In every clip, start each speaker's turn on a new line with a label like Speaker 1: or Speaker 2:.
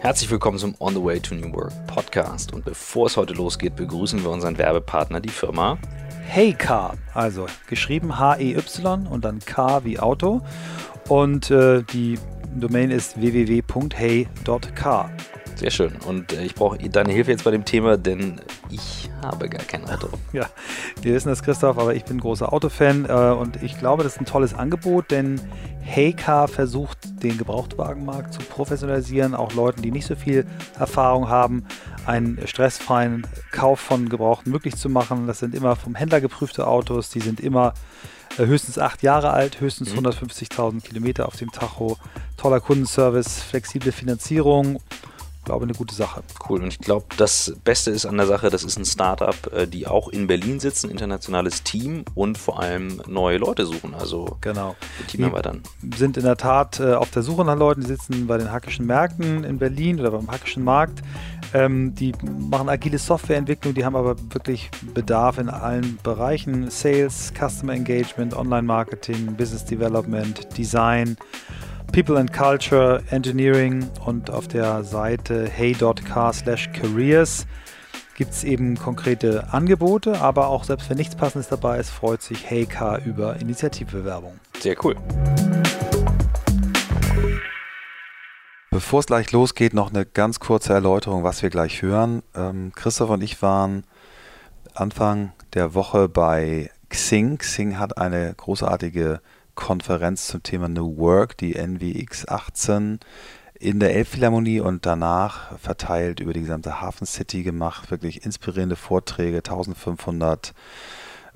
Speaker 1: Herzlich willkommen zum On the Way to New Work Podcast. Und bevor es heute losgeht, begrüßen wir unseren Werbepartner, die Firma
Speaker 2: Hey Car. Also geschrieben H-E-Y und dann K wie Auto. Und äh, die Domain ist www.hey.car.
Speaker 1: Sehr schön. Und äh, ich brauche deine Hilfe jetzt bei dem Thema, denn ich habe gar kein Auto.
Speaker 2: Ja, wir wissen das, Christoph, aber ich bin großer Autofan äh, und ich glaube, das ist ein tolles Angebot, denn Heycar versucht, den Gebrauchtwagenmarkt zu professionalisieren, auch Leuten, die nicht so viel Erfahrung haben, einen stressfreien Kauf von Gebrauchten möglich zu machen. Das sind immer vom Händler geprüfte Autos, die sind immer äh, höchstens acht Jahre alt, höchstens mhm. 150.000 Kilometer auf dem Tacho, toller Kundenservice, flexible Finanzierung glaube, eine gute Sache.
Speaker 1: Cool. Und ich glaube, das Beste ist an der Sache, das ist ein Startup, äh, die auch in Berlin sitzen, internationales Team und vor allem neue Leute suchen. Also
Speaker 2: genau.
Speaker 1: die Team erweitern.
Speaker 2: sind in der Tat äh, auf der Suche nach Leuten, die sitzen bei den hackischen Märkten in Berlin oder beim hackischen Markt. Ähm, die machen agile Softwareentwicklung, die haben aber wirklich Bedarf in allen Bereichen: Sales, Customer Engagement, Online-Marketing, Business Development, Design. People and Culture, Engineering und auf der Seite hey.car slash careers gibt es eben konkrete Angebote, aber auch selbst wenn nichts Passendes dabei ist, freut sich Heycar über Initiativbewerbung.
Speaker 1: Sehr cool.
Speaker 3: Bevor es gleich losgeht, noch eine ganz kurze Erläuterung, was wir gleich hören. Ähm, Christoph und ich waren Anfang der Woche bei Xing. Xing hat eine großartige Konferenz zum Thema New Work, die NWX 18 in der Elbphilharmonie und danach verteilt über die gesamte Hafen City gemacht. Wirklich inspirierende Vorträge, 1500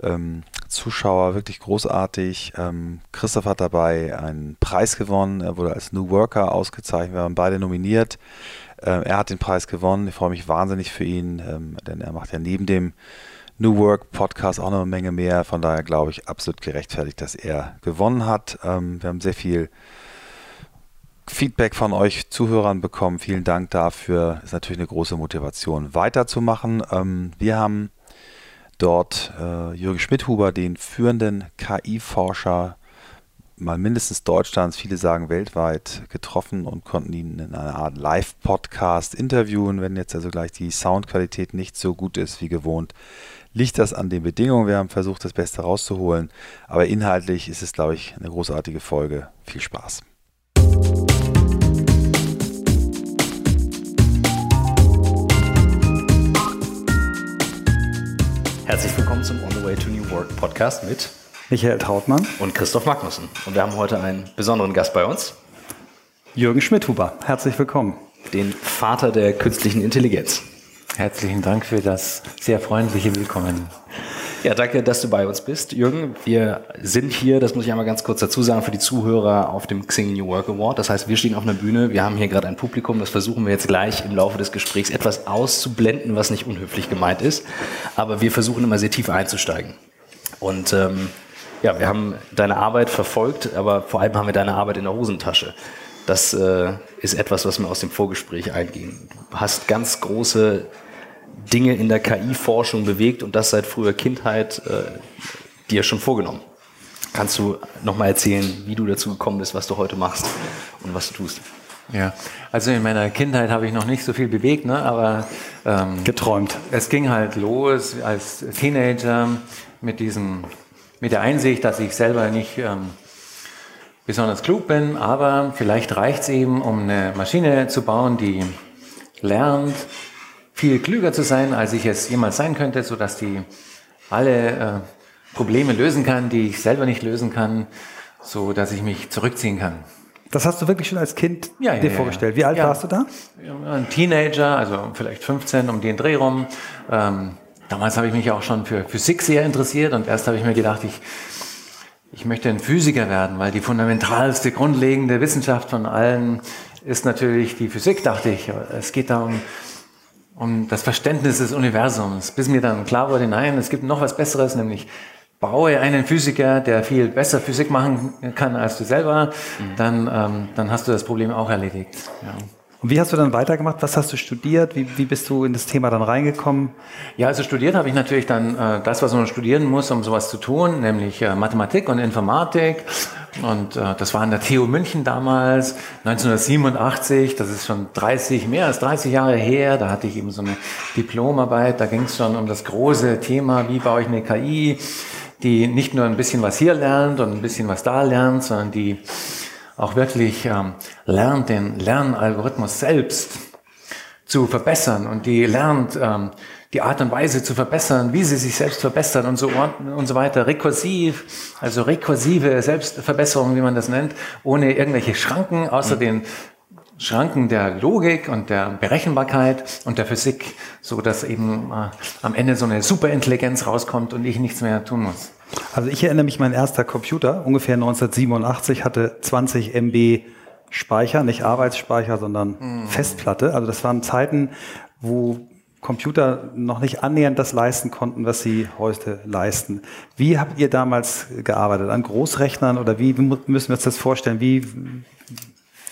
Speaker 3: ähm, Zuschauer, wirklich großartig. Ähm, Christoph hat dabei einen Preis gewonnen, er wurde als New Worker ausgezeichnet, wir waren beide nominiert. Ähm, er hat den Preis gewonnen, ich freue mich wahnsinnig für ihn, ähm, denn er macht ja neben dem New Work Podcast auch noch eine Menge mehr. Von daher glaube ich absolut gerechtfertigt, dass er gewonnen hat. Ähm, wir haben sehr viel Feedback von euch Zuhörern bekommen. Vielen Dank dafür. Ist natürlich eine große Motivation, weiterzumachen. Ähm, wir haben dort äh, Jürgen Schmidhuber, den führenden KI-Forscher mal mindestens Deutschlands, viele sagen weltweit, getroffen und konnten ihn in einer Art Live-Podcast interviewen. Wenn jetzt also gleich die Soundqualität nicht so gut ist wie gewohnt, liegt das an den Bedingungen. Wir haben versucht, das Beste rauszuholen. Aber inhaltlich ist es, glaube ich, eine großartige Folge. Viel Spaß.
Speaker 1: Herzlich willkommen zum On the Way to New Work Podcast mit
Speaker 2: Michael Trautmann
Speaker 1: und Christoph Magnussen. Und wir haben heute einen besonderen Gast bei uns.
Speaker 2: Jürgen Schmidhuber. Herzlich willkommen.
Speaker 1: Den Vater der künstlichen Intelligenz.
Speaker 4: Herzlichen Dank für das sehr freundliche Willkommen.
Speaker 1: Ja, danke, dass du bei uns bist, Jürgen. Wir sind hier, das muss ich einmal ganz kurz dazu sagen, für die Zuhörer auf dem Xing New Work Award. Das heißt, wir stehen auf einer Bühne, wir haben hier gerade ein Publikum, das versuchen wir jetzt gleich im Laufe des Gesprächs etwas auszublenden, was nicht unhöflich gemeint ist. Aber wir versuchen immer sehr tief einzusteigen. Und ähm, ja, wir haben deine Arbeit verfolgt, aber vor allem haben wir deine Arbeit in der Hosentasche. Das äh, ist etwas, was mir aus dem Vorgespräch einging. Du hast ganz große Dinge in der KI-Forschung bewegt und das seit früher Kindheit äh, dir schon vorgenommen. Kannst du nochmal erzählen, wie du dazu gekommen bist, was du heute machst und was du tust?
Speaker 4: Ja, also in meiner Kindheit habe ich noch nicht so viel bewegt, ne, aber
Speaker 2: ähm, geträumt.
Speaker 4: Es ging halt los als Teenager mit diesem, mit der Einsicht, dass ich selber nicht ähm, besonders klug bin, aber vielleicht reicht es eben, um eine Maschine zu bauen, die lernt, viel klüger zu sein, als ich es jemals sein könnte, so dass die alle äh, Probleme lösen kann, die ich selber nicht lösen kann, so dass ich mich zurückziehen kann.
Speaker 2: Das hast du wirklich schon als Kind ja, dir ja, vorgestellt. Wie alt
Speaker 4: ja.
Speaker 2: warst du da?
Speaker 4: Ein Teenager, also vielleicht 15 um den Dreh rum. Ähm, damals habe ich mich auch schon für Physik sehr interessiert und erst habe ich mir gedacht, ich, ich möchte ein Physiker werden, weil die fundamentalste, grundlegende Wissenschaft von allen ist natürlich die Physik, dachte ich. Es geht darum, um das Verständnis des Universums, bis mir dann klar wurde, nein, es gibt noch was Besseres, nämlich baue einen Physiker, der viel besser Physik machen kann als du selber, mhm. dann, ähm, dann hast du das Problem auch erledigt. Ja.
Speaker 2: Und wie hast du dann weitergemacht? Was hast du studiert? Wie, wie bist du in das Thema dann reingekommen?
Speaker 4: Ja, also studiert habe ich natürlich dann äh, das, was man studieren muss, um sowas zu tun, nämlich äh, Mathematik und Informatik. Und äh, das war an der TU München damals, 1987, das ist schon 30, mehr als 30 Jahre her. Da hatte ich eben so eine Diplomarbeit, da ging es schon um das große Thema, wie baue ich eine KI, die nicht nur ein bisschen was hier lernt und ein bisschen was da lernt, sondern die auch wirklich ähm, lernt, den Lernalgorithmus selbst zu verbessern. Und die lernt, ähm, die Art und Weise zu verbessern, wie sie sich selbst verbessern und so und so weiter. Rekursiv, also rekursive Selbstverbesserung, wie man das nennt, ohne irgendwelche Schranken, außer mhm. den Schranken der Logik und der Berechenbarkeit und der Physik, so dass eben äh, am Ende so eine Superintelligenz rauskommt und ich nichts mehr tun muss.
Speaker 2: Also ich erinnere mich, mein erster Computer, ungefähr 1987, hatte 20 MB Speicher, nicht Arbeitsspeicher, sondern mhm. Festplatte. Also das waren Zeiten, wo Computer noch nicht annähernd das leisten konnten, was sie heute leisten. Wie habt ihr damals gearbeitet? An Großrechnern oder wie müssen wir uns das vorstellen? Wie,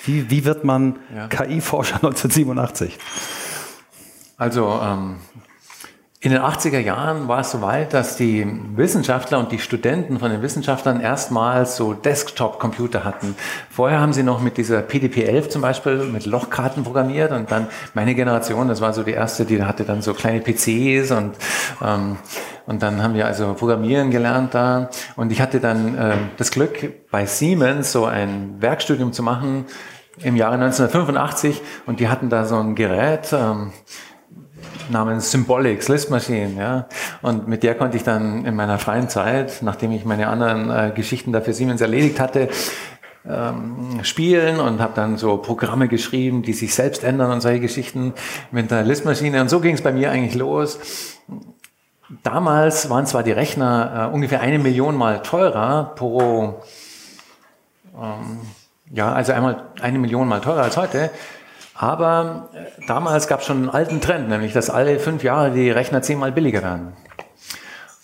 Speaker 2: wie, wie wird man ja. KI-Forscher 1987?
Speaker 4: Also ähm, in den 80er Jahren war es so weit, dass die Wissenschaftler und die Studenten von den Wissenschaftlern erstmals so Desktop-Computer hatten. Vorher haben sie noch mit dieser PDP-11 zum Beispiel mit Lochkarten programmiert und dann meine Generation, das war so die erste, die hatte dann so kleine PCs und ähm, und dann haben wir also Programmieren gelernt da und ich hatte dann äh, das Glück bei Siemens so ein Werkstudium zu machen im Jahre 1985 und die hatten da so ein Gerät. Ähm, namens Symbolics, List Machine, ja. Und mit der konnte ich dann in meiner freien Zeit, nachdem ich meine anderen äh, Geschichten da für Siemens erledigt hatte, ähm, spielen und habe dann so Programme geschrieben, die sich selbst ändern und solche Geschichten mit der Listmaschine. Und so ging es bei mir eigentlich los. Damals waren zwar die Rechner äh, ungefähr eine Million mal teurer pro, ähm, ja, also einmal eine Million mal teurer als heute, aber äh, damals gab es schon einen alten Trend, nämlich dass alle fünf Jahre die Rechner zehnmal billiger werden.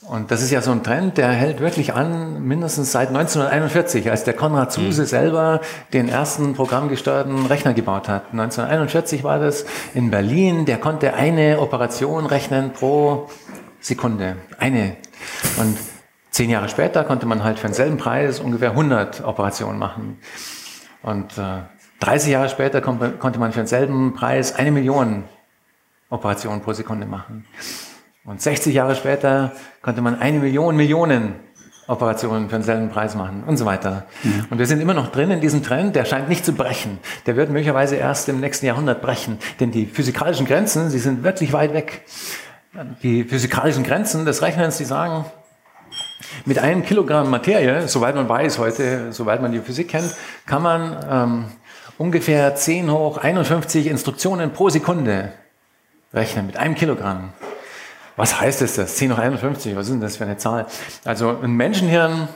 Speaker 4: Und das ist ja so ein Trend, der hält wirklich an, mindestens seit 1941, als der Konrad Zuse mhm. selber den ersten programmgesteuerten Rechner gebaut hat. 1941 war das in Berlin, der konnte eine Operation rechnen pro Sekunde. Eine. Und zehn Jahre später konnte man halt für denselben Preis ungefähr 100 Operationen machen. Und äh, 30 Jahre später konnte man für denselben Preis eine Million Operationen pro Sekunde machen. Und 60 Jahre später konnte man eine Million Millionen Operationen für denselben Preis machen und so weiter. Mhm. Und wir sind immer noch drin in diesem Trend, der scheint nicht zu brechen. Der wird möglicherweise erst im nächsten Jahrhundert brechen, denn die physikalischen Grenzen, sie sind wirklich weit weg. Die physikalischen Grenzen des Rechnens, die sagen, mit einem Kilogramm Materie, soweit man weiß heute, soweit man die Physik kennt, kann man ähm, ungefähr 10 hoch 51 Instruktionen pro Sekunde rechnen mit einem Kilogramm. Was heißt es das? 10 hoch 51, was ist denn das für eine Zahl? Also ein Menschenhirn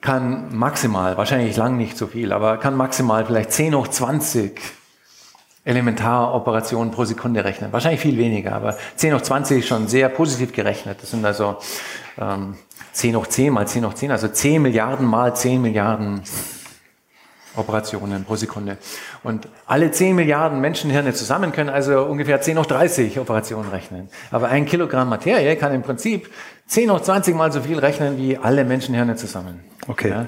Speaker 4: kann maximal, wahrscheinlich lang nicht so viel, aber kann maximal vielleicht 10 hoch 20 Elementaroperationen pro Sekunde rechnen. Wahrscheinlich viel weniger, aber 10 hoch 20 ist schon sehr positiv gerechnet. Das sind also ähm, 10 hoch 10 mal 10 hoch 10, also 10 Milliarden mal 10 Milliarden Operationen pro Sekunde. Und alle 10 Milliarden Menschenhirne zusammen können also ungefähr 10 hoch 30 Operationen rechnen. Aber ein Kilogramm Materie kann im Prinzip 10 hoch 20 mal so viel rechnen wie alle Menschenhirne zusammen.
Speaker 2: Okay. Ja?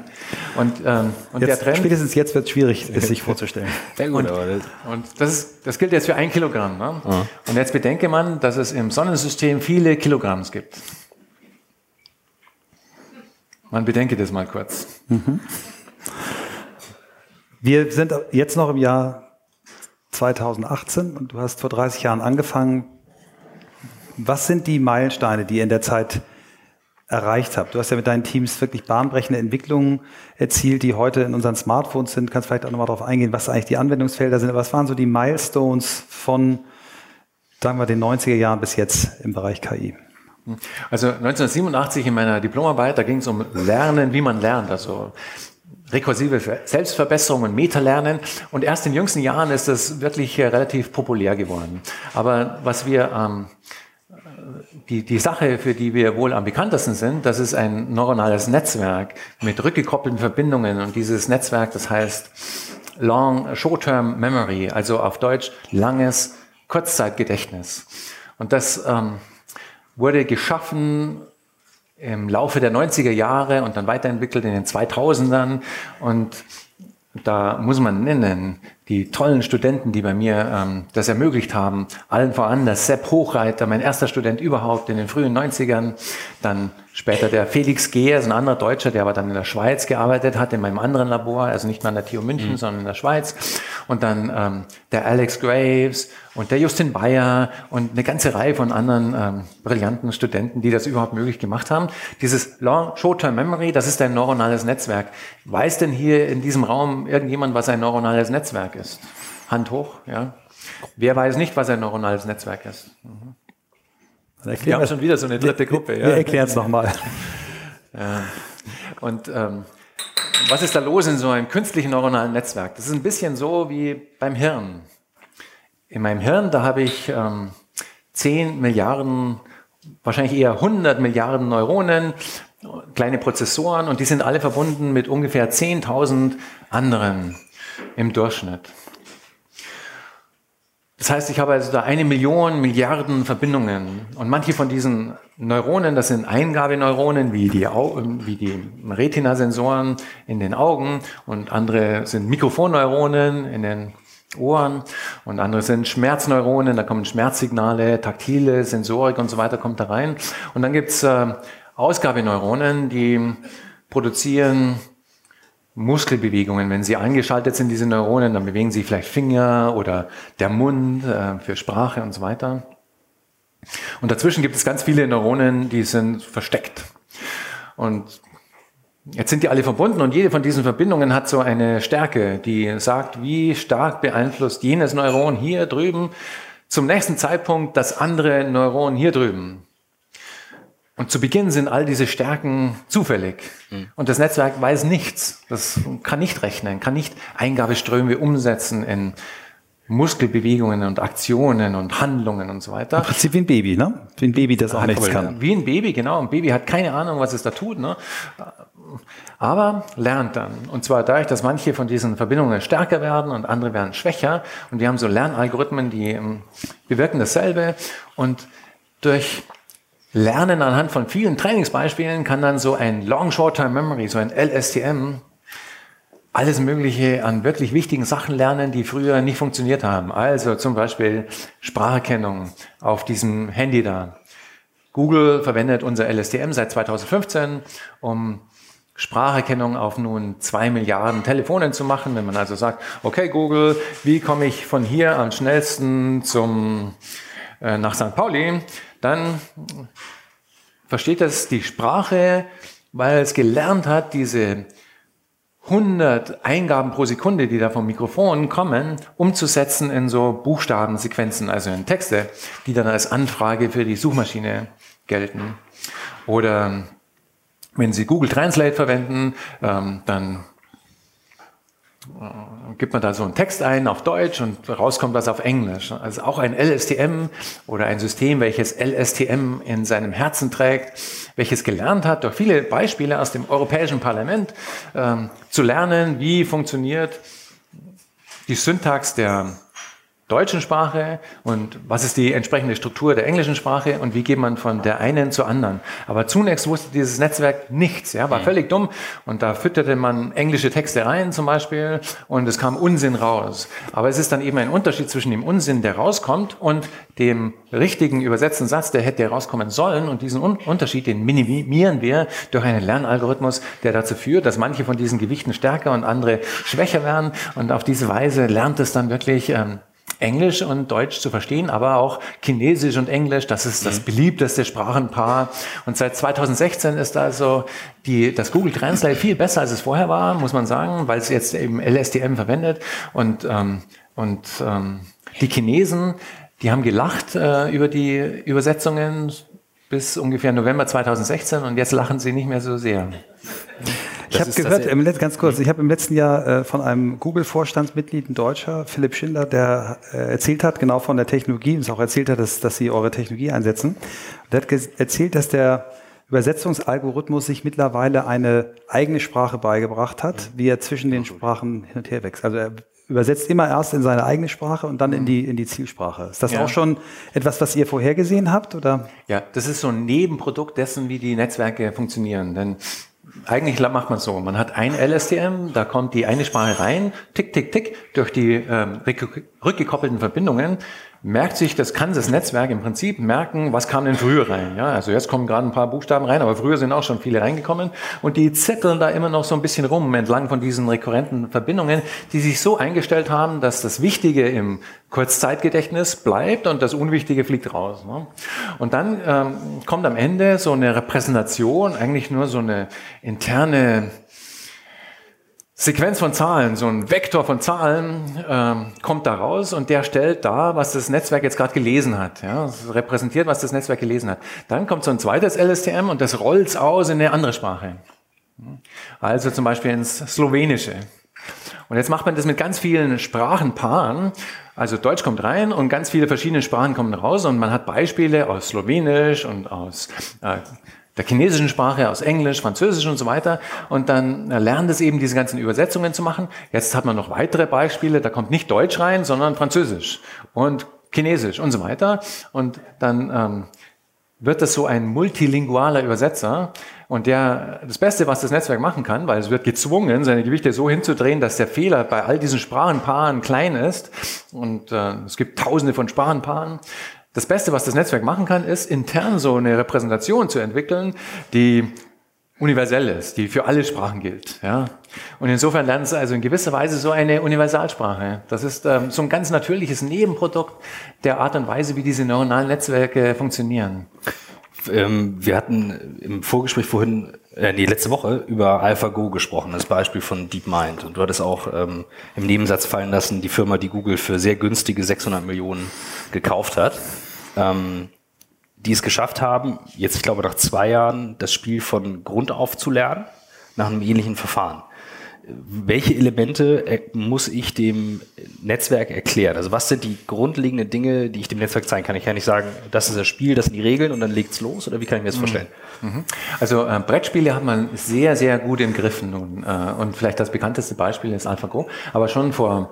Speaker 4: Und, ähm, und
Speaker 2: jetzt, der Trend. Spätestens jetzt wird es schwierig, es sich vorzustellen.
Speaker 4: Sehr gut. Und, und das, ist, das gilt jetzt für ein Kilogramm. Ne? Ja. Und jetzt bedenke man, dass es im Sonnensystem viele Kilogramms gibt. Man bedenke das mal kurz. Mhm.
Speaker 2: Wir sind jetzt noch im Jahr 2018 und du hast vor 30 Jahren angefangen. Was sind die Meilensteine, die ihr in der Zeit erreicht habt? Du hast ja mit deinen Teams wirklich bahnbrechende Entwicklungen erzielt, die heute in unseren Smartphones sind. Kannst vielleicht auch nochmal darauf eingehen, was eigentlich die Anwendungsfelder sind. Was waren so die Milestones von, sagen wir, den 90er Jahren bis jetzt im Bereich KI?
Speaker 4: Also 1987 in meiner Diplomarbeit, da ging es um Lernen, wie man lernt. Also rekursive Selbstverbesserung und Metalernen. Und erst in jüngsten Jahren ist das wirklich äh, relativ populär geworden. Aber was wir, ähm, die, die Sache, für die wir wohl am bekanntesten sind, das ist ein neuronales Netzwerk mit rückgekoppelten Verbindungen. Und dieses Netzwerk, das heißt Long Short-Term Memory, also auf Deutsch langes Kurzzeitgedächtnis. Und das ähm, wurde geschaffen im Laufe der 90er Jahre und dann weiterentwickelt in den 2000ern. Und da muss man nennen, die tollen Studenten, die bei mir ähm, das ermöglicht haben. Allen voran der Sepp Hochreiter, mein erster Student überhaupt in den frühen 90ern. Dann später der Felix Gehr, ein anderer Deutscher, der aber dann in der Schweiz gearbeitet hat, in meinem anderen Labor, also nicht mehr an der TU München, mhm. sondern in der Schweiz. Und dann ähm, der Alex Graves und der Justin Bayer und eine ganze Reihe von anderen ähm, brillanten Studenten, die das überhaupt möglich gemacht haben. Dieses Long Short-Term Memory, das ist ein neuronales Netzwerk. Weiß denn hier in diesem Raum irgendjemand, was ein neuronales Netzwerk ist? Hand hoch, ja. Wer weiß nicht, was ein neuronales Netzwerk ist? Mhm.
Speaker 2: Wir haben schon wieder so eine dritte Gruppe.
Speaker 1: Ja. Wir erklären es nochmal.
Speaker 4: Ja. Und ähm, was ist da los in so einem künstlichen neuronalen Netzwerk? Das ist ein bisschen so wie beim Hirn. In meinem Hirn, da habe ich ähm, 10 Milliarden, wahrscheinlich eher 100 Milliarden Neuronen, kleine Prozessoren und die sind alle verbunden mit ungefähr 10.000 anderen im Durchschnitt. Das heißt, ich habe also da eine Million, Milliarden Verbindungen. Und manche von diesen Neuronen, das sind Eingabeneuronen, wie die, wie die Retina-Sensoren in den Augen. Und andere sind Mikrofonneuronen in den Ohren. Und andere sind Schmerzneuronen, da kommen Schmerzsignale, taktile Sensorik und so weiter kommt da rein. Und dann gibt's äh, Ausgabeneuronen, die produzieren Muskelbewegungen. Wenn sie eingeschaltet sind, diese Neuronen, dann bewegen sie vielleicht Finger oder der Mund äh, für Sprache und so weiter. Und dazwischen gibt es ganz viele Neuronen, die sind versteckt. Und jetzt sind die alle verbunden und jede von diesen Verbindungen hat so eine Stärke, die sagt, wie stark beeinflusst jenes Neuron hier drüben zum nächsten Zeitpunkt das andere Neuron hier drüben. Und zu Beginn sind all diese Stärken zufällig. Mhm. Und das Netzwerk weiß nichts. Das kann nicht rechnen, kann nicht Eingabeströme umsetzen in Muskelbewegungen und Aktionen und Handlungen und so weiter. Im
Speaker 2: Prinzip wie ein Baby, ne? Wie ein Baby, das auch
Speaker 4: hat
Speaker 2: nichts kann.
Speaker 4: Wie ein Baby, genau. Ein Baby hat keine Ahnung, was es da tut, ne? Aber lernt dann. Und zwar dadurch, dass manche von diesen Verbindungen stärker werden und andere werden schwächer. Und wir haben so Lernalgorithmen, die ähm, bewirken dasselbe. Und durch Lernen anhand von vielen Trainingsbeispielen kann dann so ein Long Short-Term Memory, so ein LSTM, alles Mögliche an wirklich wichtigen Sachen lernen, die früher nicht funktioniert haben. Also zum Beispiel Spracherkennung auf diesem Handy da. Google verwendet unser LSTM seit 2015, um Spracherkennung auf nun zwei Milliarden Telefonen zu machen. Wenn man also sagt, okay Google, wie komme ich von hier am schnellsten zum, äh, nach St. Pauli? Dann versteht es die Sprache, weil es gelernt hat, diese 100 Eingaben pro Sekunde, die da vom Mikrofon kommen, umzusetzen in so Buchstabensequenzen, also in Texte, die dann als Anfrage für die Suchmaschine gelten. Oder wenn Sie Google Translate verwenden, ähm, dann gibt man da so einen Text ein auf Deutsch und rauskommt was auf Englisch. Also auch ein LSTM oder ein System, welches LSTM in seinem Herzen trägt, welches gelernt hat, durch viele Beispiele aus dem Europäischen Parlament ähm, zu lernen, wie funktioniert die Syntax der deutschen Sprache und was ist die entsprechende Struktur der englischen Sprache und wie geht man von der einen zur anderen. Aber zunächst wusste dieses Netzwerk nichts, ja, war mhm. völlig dumm und da fütterte man englische Texte rein zum Beispiel und es kam Unsinn raus. Aber es ist dann eben ein Unterschied zwischen dem Unsinn, der rauskommt und dem richtigen übersetzten Satz, der hätte rauskommen sollen und diesen Un Unterschied, den minimieren wir durch einen Lernalgorithmus, der dazu führt, dass manche von diesen Gewichten stärker und andere schwächer werden und auf diese Weise lernt es dann wirklich ähm, Englisch und Deutsch zu verstehen, aber auch Chinesisch und Englisch, das ist das mhm. beliebteste Sprachenpaar. Und seit 2016 ist also die, das Google Translate viel besser, als es vorher war, muss man sagen, weil es jetzt eben LSTM verwendet. Und, ähm, und ähm, die Chinesen, die haben gelacht äh, über die Übersetzungen bis ungefähr November 2016 und jetzt lachen sie nicht mehr so sehr.
Speaker 2: Ich habe gehört, im Let ganz kurz, ich habe im letzten Jahr äh, von einem Google-Vorstandsmitglied, ein Deutscher, Philipp Schindler, der äh, erzählt hat, genau von der Technologie, und auch erzählt hat, dass, dass sie eure Technologie einsetzen. Der hat erzählt, dass der Übersetzungsalgorithmus sich mittlerweile eine eigene Sprache beigebracht hat, wie er zwischen den Sprachen hin und her wächst. Also er übersetzt immer erst in seine eigene Sprache und dann in die, in die Zielsprache. Ist das ja. auch schon etwas, was ihr vorhergesehen habt? Oder?
Speaker 4: Ja, das ist so ein Nebenprodukt dessen, wie die Netzwerke funktionieren. Denn eigentlich macht man so, man hat ein LSTM, da kommt die eine Sprache rein, tick, tick, tick, durch die ähm, rückgekoppelten Verbindungen merkt sich, das kann das Netzwerk im Prinzip merken, was kam denn früher rein. Ja, also jetzt kommen gerade ein paar Buchstaben rein, aber früher sind auch schon viele reingekommen und die zetteln da immer noch so ein bisschen rum entlang von diesen rekurrenten Verbindungen, die sich so eingestellt haben, dass das Wichtige im Kurzzeitgedächtnis bleibt und das Unwichtige fliegt raus. Ne? Und dann ähm, kommt am Ende so eine Repräsentation, eigentlich nur so eine interne Sequenz von Zahlen, so ein Vektor von Zahlen ähm, kommt da raus und der stellt dar, was das Netzwerk jetzt gerade gelesen hat. Ja, das repräsentiert, was das Netzwerk gelesen hat. Dann kommt so ein zweites LSTM und das rollt aus in eine andere Sprache. Also zum Beispiel ins Slowenische. Und jetzt macht man das mit ganz vielen Sprachenpaaren. Also Deutsch kommt rein und ganz viele verschiedene Sprachen kommen raus und man hat Beispiele aus Slowenisch und aus äh, der chinesischen Sprache, aus Englisch, Französisch und so weiter. Und dann lernt es eben, diese ganzen Übersetzungen zu machen. Jetzt hat man noch weitere Beispiele, da kommt nicht Deutsch rein, sondern Französisch und Chinesisch und so weiter. Und dann ähm, wird das so ein multilingualer Übersetzer. Und der, das Beste, was das Netzwerk machen kann, weil es wird gezwungen, seine Gewichte so hinzudrehen, dass der Fehler bei all diesen Sprachenpaaren klein ist. Und äh, es gibt tausende von Sprachenpaaren. Das Beste, was das Netzwerk machen kann, ist intern so eine Repräsentation zu entwickeln, die universell ist, die für alle Sprachen gilt. Ja? Und insofern lernt es also in gewisser Weise so eine Universalsprache. Das ist ähm, so ein ganz natürliches Nebenprodukt der Art und Weise, wie diese neuronalen Netzwerke funktionieren.
Speaker 1: Ähm, wir hatten im Vorgespräch vorhin, äh, nee, letzte Woche über AlphaGo gesprochen, das Beispiel von DeepMind. Und du hattest auch ähm, im Nebensatz fallen lassen, die Firma, die Google für sehr günstige 600 Millionen gekauft hat ähm, die es geschafft haben, jetzt ich glaube nach zwei Jahren das Spiel von Grund auf zu lernen, nach einem ähnlichen Verfahren. Welche Elemente äh, muss ich dem Netzwerk erklären? Also was sind die grundlegenden Dinge, die ich dem Netzwerk zeigen kann? Ich kann nicht sagen, das ist das Spiel, das sind die Regeln und dann legt's los oder wie kann ich mir das mhm. vorstellen?
Speaker 4: Mhm. Also äh, Brettspiele hat man sehr, sehr gut im Griff nun. Äh, und vielleicht das bekannteste Beispiel ist AlphaGo. Aber schon vor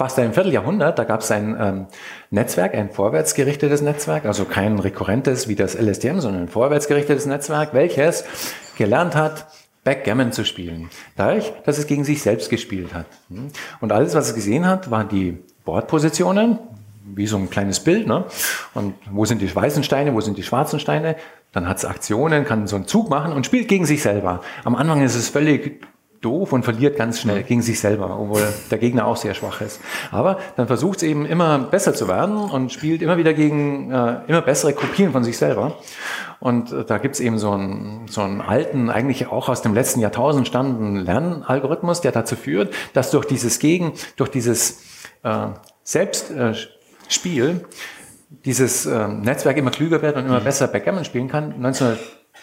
Speaker 4: fast ein Vierteljahrhundert, da gab es ein ähm, Netzwerk, ein vorwärtsgerichtetes Netzwerk, also kein rekurrentes wie das LSTM, sondern ein vorwärtsgerichtetes Netzwerk, welches gelernt hat, Backgammon zu spielen. Dadurch, dass es gegen sich selbst gespielt hat. Und alles, was es gesehen hat, waren die Bordpositionen, wie so ein kleines Bild. Ne? Und wo sind die weißen Steine, wo sind die schwarzen Steine? Dann hat es Aktionen, kann so einen Zug machen und spielt gegen sich selber. Am Anfang ist es völlig doof und verliert ganz schnell gegen sich selber, obwohl der Gegner auch sehr schwach ist. Aber dann versucht es eben immer besser zu werden und spielt immer wieder gegen äh, immer bessere Kopien von sich selber. Und äh, da gibt's eben so einen, so einen alten, eigentlich auch aus dem letzten Jahrtausend stammenden Lernalgorithmus, der dazu führt, dass durch dieses Gegen, durch dieses äh, Selbstspiel äh, dieses äh, Netzwerk immer klüger wird und immer mhm. besser Backgammon spielen kann. 19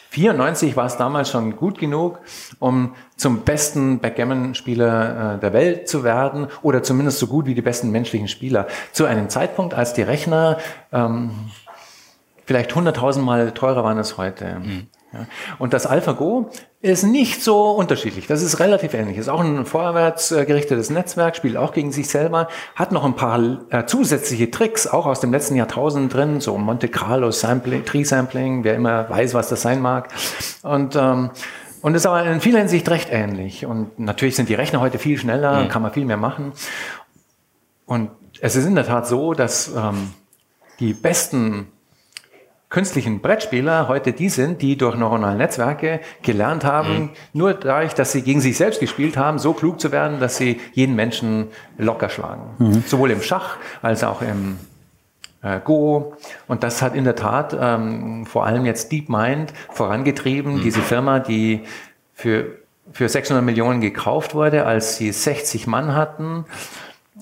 Speaker 4: 94 war es damals schon gut genug, um zum besten Backgammon-Spieler äh, der Welt zu werden oder zumindest so gut wie die besten menschlichen Spieler. Zu einem Zeitpunkt, als die Rechner ähm, vielleicht 100.000 Mal teurer waren als heute. Mhm. Und das AlphaGo ist nicht so unterschiedlich. Das ist relativ ähnlich. Ist auch ein vorwärts gerichtetes Netzwerk, spielt auch gegen sich selber, hat noch ein paar äh, zusätzliche Tricks, auch aus dem letzten Jahrtausend drin, so Monte Carlo Sampling, Tree Sampling, wer immer weiß, was das sein mag. Und ähm, und ist aber in vieler Hinsicht recht ähnlich. Und natürlich sind die Rechner heute viel schneller, mhm. kann man viel mehr machen. Und es ist in der Tat so, dass ähm, die besten künstlichen Brettspieler heute die sind, die durch neuronale Netzwerke gelernt haben, mhm. nur dadurch, dass sie gegen sich selbst gespielt haben, so klug zu werden, dass sie jeden Menschen locker schlagen. Mhm. Sowohl im Schach als auch im äh, Go. Und das hat in der Tat ähm, vor allem jetzt DeepMind vorangetrieben, mhm. diese Firma, die für, für 600 Millionen gekauft wurde, als sie 60 Mann hatten,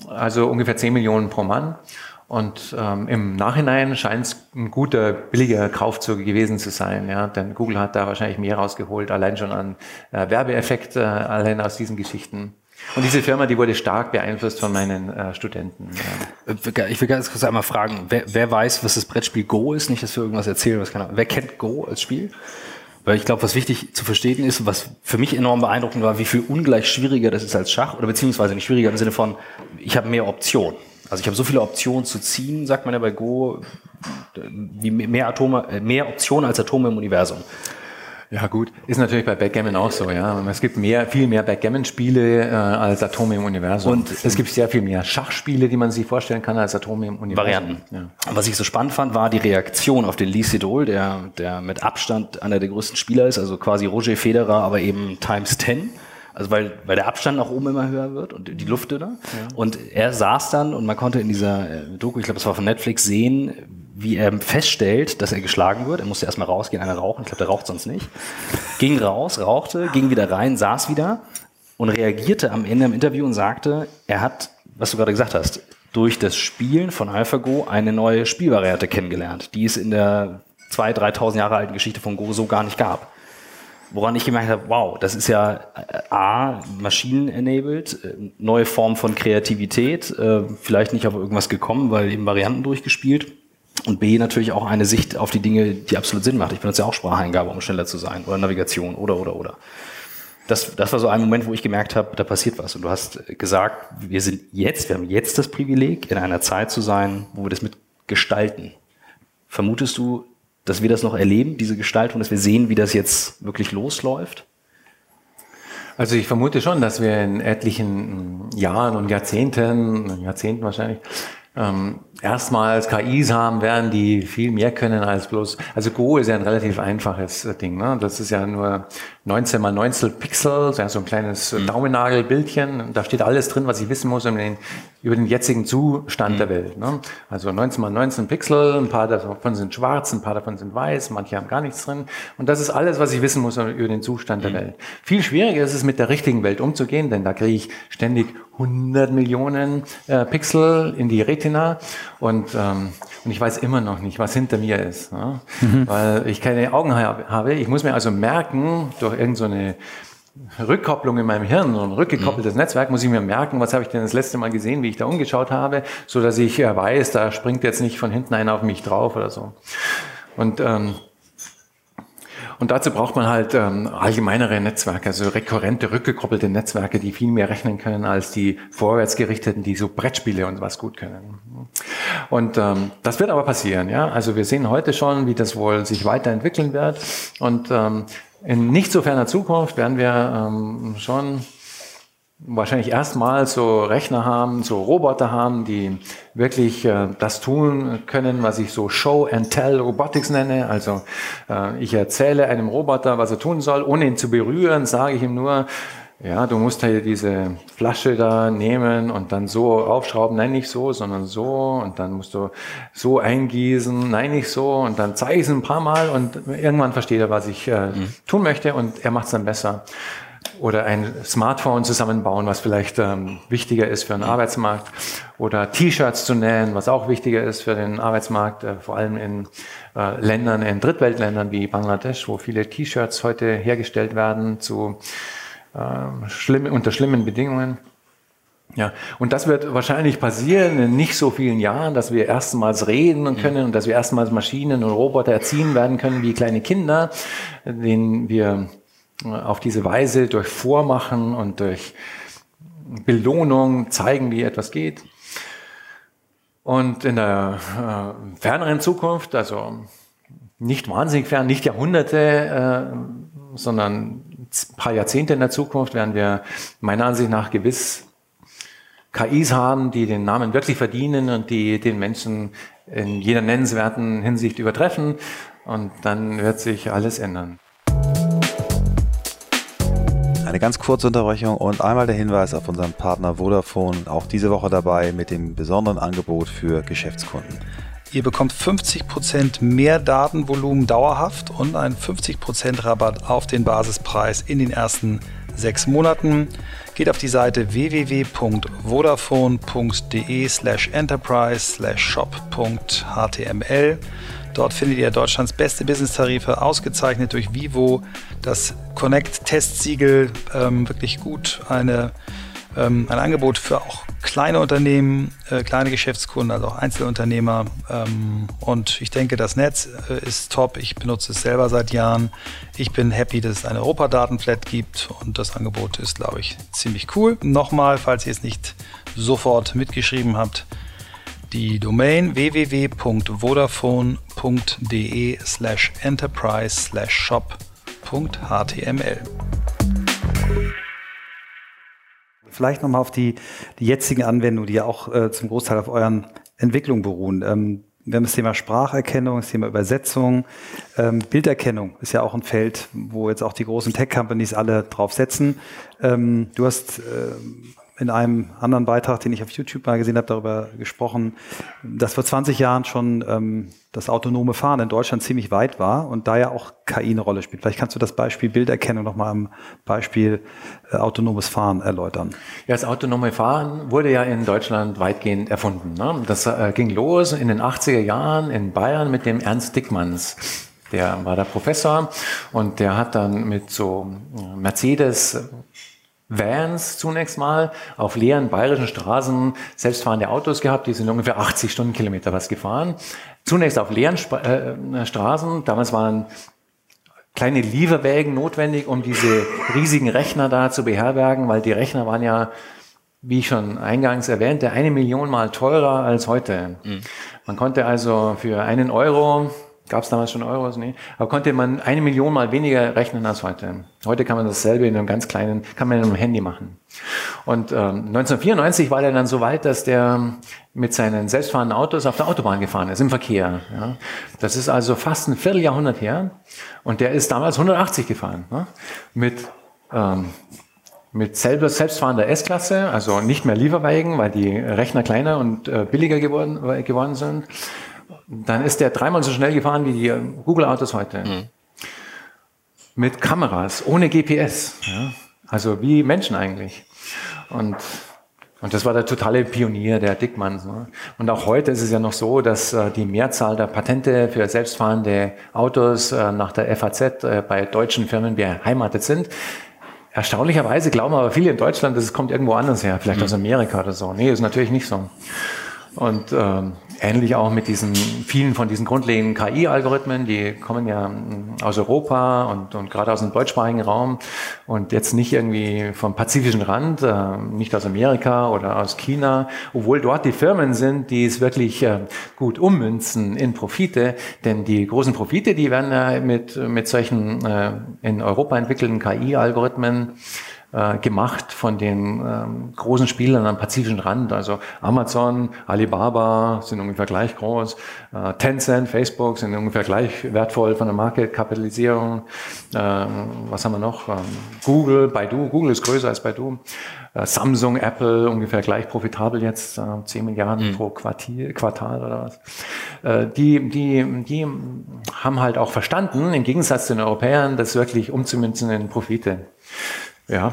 Speaker 4: also ungefähr 10 Millionen pro Mann. Und ähm, im Nachhinein scheint es ein guter, billiger Kaufzug gewesen zu sein. Ja? Denn Google hat da wahrscheinlich mehr rausgeholt, allein schon an äh, Werbeeffekt, äh, allein aus diesen Geschichten. Und diese Firma, die wurde stark beeinflusst von meinen äh, Studenten.
Speaker 1: Ja. Ich will ganz kurz einmal fragen, wer, wer weiß, was das Brettspiel Go ist? Nicht, dass wir irgendwas erzählen, was kann. Wer kennt Go als Spiel? Weil ich glaube, was wichtig zu verstehen ist, was für mich enorm beeindruckend war, wie viel ungleich schwieriger das ist als Schach oder beziehungsweise nicht schwieriger im Sinne von, ich habe mehr Optionen. Also ich habe so viele Optionen zu ziehen, sagt man ja bei Go, wie mehr Atome, äh, mehr Optionen als Atome im Universum.
Speaker 4: Ja gut, ist natürlich bei Backgammon auch so, ja. Es gibt mehr, viel mehr Backgammon-Spiele äh, als Atome im Universum. Und es gibt sehr viel mehr Schachspiele, die man sich vorstellen kann, als Atome im Universum.
Speaker 1: Varianten. Ja. Was ich so spannend fand, war die Reaktion auf den Lee Sedol, der, der mit Abstand einer der größten Spieler ist, also quasi Roger Federer, aber eben times 10. Also weil, weil der Abstand nach oben immer höher wird und die Luft dünner. Ja. Und er saß dann und man konnte in dieser äh, Doku, ich glaube, das war von Netflix, sehen, wie er feststellt, dass er geschlagen wird. Er musste erstmal rausgehen, einer rauchen. Ich glaube, der raucht sonst nicht. Ging raus, rauchte, ging wieder rein, saß wieder und reagierte am Ende im Interview und sagte, er hat, was du gerade gesagt hast, durch das Spielen von AlphaGo eine neue Spielvariante kennengelernt, die es in der 2.000, 3.000 Jahre alten Geschichte von Go so gar nicht gab. Woran ich gemerkt habe, wow, das ist ja äh, A, Maschinen-enabled, äh, neue Form von Kreativität, äh, vielleicht nicht auf irgendwas gekommen, weil eben Varianten durchgespielt und B, natürlich auch eine Sicht auf die Dinge, die absolut Sinn macht. Ich benutze ja auch Spracheingabe, um schneller zu sein. Oder Navigation oder, oder, oder. Das, das war so ein Moment, wo ich gemerkt habe, da passiert was. Und du hast gesagt, wir sind jetzt, wir haben jetzt das Privileg, in einer Zeit zu sein, wo wir das mit gestalten. Vermutest du, dass wir das noch erleben, diese Gestaltung, dass wir sehen, wie das jetzt wirklich losläuft?
Speaker 4: Also ich vermute schon, dass wir in etlichen Jahren und Jahrzehnten, Jahrzehnten wahrscheinlich, ähm, erstmals KIs haben werden, die viel mehr können als bloß, also Go ist ja ein relativ einfaches Ding, ne? Das ist ja nur 19 mal 19 Pixel, ja, so ein kleines mhm. Daumennagelbildchen. Da steht alles drin, was ich wissen muss über den, über den jetzigen Zustand mhm. der Welt. Ne? Also 19 mal 19 Pixel, ein paar davon sind schwarz, ein paar davon sind weiß, manche haben gar nichts drin. Und das ist alles, was ich wissen muss über den Zustand mhm. der Welt. Viel schwieriger ist es, mit der richtigen Welt umzugehen, denn da kriege ich ständig 100 Millionen äh, Pixel in die Retina und, ähm, und ich weiß immer noch nicht, was hinter mir ist, ne? mhm. weil ich keine Augen habe. Ich muss mir also merken, durch irgendeine so Rückkopplung in meinem Hirn, so ein rückgekoppeltes mhm. Netzwerk, muss ich mir merken, was habe ich denn das letzte Mal gesehen, wie ich da umgeschaut habe, so dass ich äh, weiß, da springt jetzt nicht von hinten einer auf mich drauf oder so. Und ähm, und dazu braucht man halt ähm, allgemeinere Netzwerke, also rekurrente, rückgekoppelte Netzwerke, die viel mehr rechnen können als die vorwärtsgerichteten, die so Brettspiele und was gut können. Und ähm, das wird aber passieren, ja. Also wir sehen heute schon, wie das wohl sich weiterentwickeln wird. Und ähm, in nicht so ferner Zukunft werden wir ähm, schon wahrscheinlich erstmal so Rechner haben, so Roboter haben, die wirklich äh, das tun können, was ich so Show and Tell Robotics nenne. Also äh, ich erzähle einem Roboter, was er tun soll, ohne ihn zu berühren, sage ich ihm nur, ja, du musst hier diese Flasche da nehmen und dann so aufschrauben, nein, nicht so, sondern so. Und dann musst du so eingießen, nein, nicht so. Und dann zeige ich es ein paar Mal und irgendwann versteht er, was ich äh, mhm. tun möchte und er macht es dann besser oder ein Smartphone zusammenbauen, was vielleicht ähm, wichtiger ist für den Arbeitsmarkt, oder T-Shirts zu nähen, was auch wichtiger ist für den Arbeitsmarkt, äh, vor allem in äh, Ländern, in Drittweltländern wie Bangladesch, wo viele T-Shirts heute hergestellt werden zu äh, schlimm, unter schlimmen Bedingungen. Ja, und das wird wahrscheinlich passieren in nicht so vielen Jahren, dass wir erstmals reden können und dass wir erstmals Maschinen und Roboter erziehen werden können wie kleine Kinder, denen wir auf diese Weise durch Vormachen und durch Belohnung zeigen, wie etwas geht. Und in der äh, ferneren Zukunft, also nicht wahnsinnig fern, nicht Jahrhunderte, äh, sondern ein paar Jahrzehnte in der Zukunft, werden wir meiner Ansicht nach gewiss KIs haben, die den Namen wirklich verdienen und die den Menschen in jeder nennenswerten Hinsicht übertreffen. Und dann wird sich alles ändern.
Speaker 3: Eine ganz kurze Unterbrechung und einmal der Hinweis auf unseren Partner Vodafone, auch diese Woche dabei mit dem besonderen Angebot für Geschäftskunden.
Speaker 2: Ihr bekommt 50% mehr Datenvolumen dauerhaft und einen 50% Rabatt auf den Basispreis in den ersten sechs Monaten. Geht auf die Seite www.vodafone.de slash enterprise slash shop.html. Dort findet ihr Deutschlands beste Business-Tarife, ausgezeichnet durch Vivo, das Connect-Testsiegel, ähm, wirklich gut, eine, ähm, ein Angebot für auch kleine Unternehmen, äh, kleine Geschäftskunden, also auch Einzelunternehmer. Ähm, und ich denke, das Netz äh, ist top. Ich benutze es selber seit Jahren. Ich bin happy, dass es eine Europadatenflat gibt und das Angebot ist, glaube ich, ziemlich cool. Nochmal, falls ihr es nicht sofort mitgeschrieben habt, die Domain www.vodafone.de slash enterprise slash shop.html. Vielleicht nochmal auf die, die jetzigen Anwendungen, die ja auch äh, zum Großteil auf euren Entwicklungen beruhen. Ähm, wir haben das Thema Spracherkennung, das Thema Übersetzung, ähm, Bilderkennung ist ja auch ein Feld, wo jetzt auch die großen Tech-Companies alle drauf setzen. Ähm, du hast äh, in einem anderen Beitrag, den ich auf YouTube mal gesehen habe, darüber gesprochen, dass vor 20 Jahren schon ähm, das autonome Fahren in Deutschland ziemlich weit war und da ja auch KI eine Rolle spielt. Vielleicht kannst du das Beispiel Bilderkennung nochmal am Beispiel äh, autonomes Fahren erläutern.
Speaker 4: Ja, das autonome Fahren wurde ja in Deutschland weitgehend erfunden. Ne? Das äh, ging los in den 80er Jahren in Bayern mit dem Ernst Dickmanns. Der war der Professor und der hat dann mit so äh, Mercedes Vans zunächst mal auf leeren bayerischen Straßen selbstfahrende Autos gehabt, die sind ungefähr 80 Stundenkilometer was gefahren. Zunächst auf leeren Sp äh, Straßen, damals waren kleine Lieferwägen notwendig, um diese riesigen Rechner da zu beherbergen, weil die Rechner waren ja, wie ich schon eingangs erwähnte, eine Million mal teurer als heute. Mhm. Man konnte also für einen Euro Gab es damals schon Euros? Nee. Aber konnte man eine Million mal weniger rechnen als heute. Heute kann man dasselbe in einem ganz kleinen, kann man in einem Handy machen. Und ähm, 1994 war der dann so weit, dass der mit seinen selbstfahrenden Autos auf der Autobahn gefahren ist, im Verkehr. Ja. Das ist also fast ein Vierteljahrhundert her. Und der ist damals 180 gefahren. Ne? Mit ähm, mit selber selbstfahrender S-Klasse, also nicht mehr Lieferwagen, weil die Rechner kleiner und äh, billiger geworden, geworden sind dann ist der dreimal so schnell gefahren wie die Google-Autos heute. Mhm. Mit Kameras, ohne GPS. Ja? Also wie Menschen eigentlich. Und, und das war der totale Pionier, der Dickmann. So. Und auch heute ist es ja noch so, dass äh, die Mehrzahl der Patente für selbstfahrende Autos äh, nach der FAZ äh, bei deutschen Firmen beheimatet sind. Erstaunlicherweise glauben aber viele in Deutschland, dass es kommt irgendwo anders her, vielleicht mhm. aus Amerika oder so. Nee, ist natürlich nicht so. Und ähm, Ähnlich auch mit diesen vielen von diesen grundlegenden KI-Algorithmen, die kommen ja mm, aus Europa und, und gerade aus dem deutschsprachigen Raum und jetzt nicht irgendwie vom pazifischen Rand, äh, nicht aus Amerika oder aus China, obwohl dort die Firmen sind, die es wirklich äh, gut ummünzen in Profite, denn die großen Profite, die werden ja mit, mit solchen äh, in Europa entwickelten KI-Algorithmen äh, gemacht von den ähm, großen Spielern am pazifischen Rand. Also Amazon, Alibaba sind ungefähr gleich groß, äh, Tencent, Facebook sind ungefähr gleich wertvoll von der Marketkapitalisierung. Äh, was haben wir noch? Ähm, Google, Baidu, Google ist größer als Baidu. Äh, Samsung, Apple ungefähr gleich profitabel jetzt, äh, 10 Milliarden mhm. pro Quartier, Quartal oder was. Äh, die, die, die haben halt auch verstanden, im Gegensatz zu den Europäern, das wirklich umzumünzen in Profite. Ja,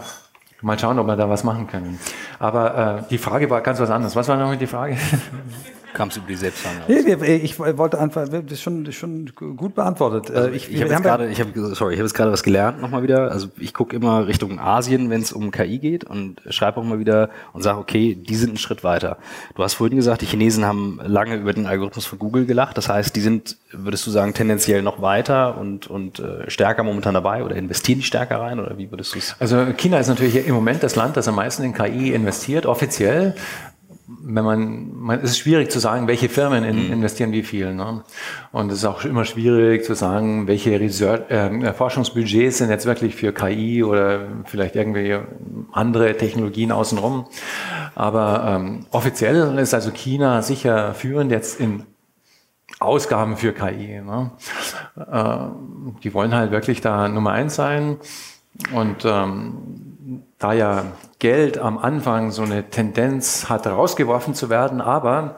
Speaker 4: mal schauen, ob wir da was machen können. Aber äh, die Frage war ganz was anderes. Was war noch die Frage?
Speaker 1: Kamst du die selbst an?
Speaker 2: Ich wollte einfach, das ist schon, schon gut beantwortet.
Speaker 1: Also ich ich habe jetzt gerade, ich habe, sorry, ich habe jetzt gerade was gelernt nochmal wieder. Also ich gucke immer Richtung Asien, wenn es um KI geht und schreibe auch mal wieder und sage, okay, die sind einen Schritt weiter. Du hast vorhin gesagt, die Chinesen haben lange über den Algorithmus von Google gelacht. Das heißt, die sind, würdest du sagen, tendenziell noch weiter und, und äh, stärker momentan dabei oder investieren die stärker rein oder wie würdest du es?
Speaker 4: Also China ist natürlich im Moment das Land, das am meisten in KI investiert, offiziell wenn man, man, es ist schwierig zu sagen, welche Firmen in, mhm. investieren wie viel. Ne? Und es ist auch immer schwierig zu sagen, welche Research, äh, Forschungsbudgets sind jetzt wirklich für KI oder vielleicht irgendwie andere Technologien außenrum. Aber ähm, offiziell ist also China sicher führend jetzt in Ausgaben für KI. Ne? Äh, die wollen halt wirklich da Nummer eins sein. Und ähm, da ja Geld am Anfang so eine Tendenz hat, rausgeworfen zu werden, aber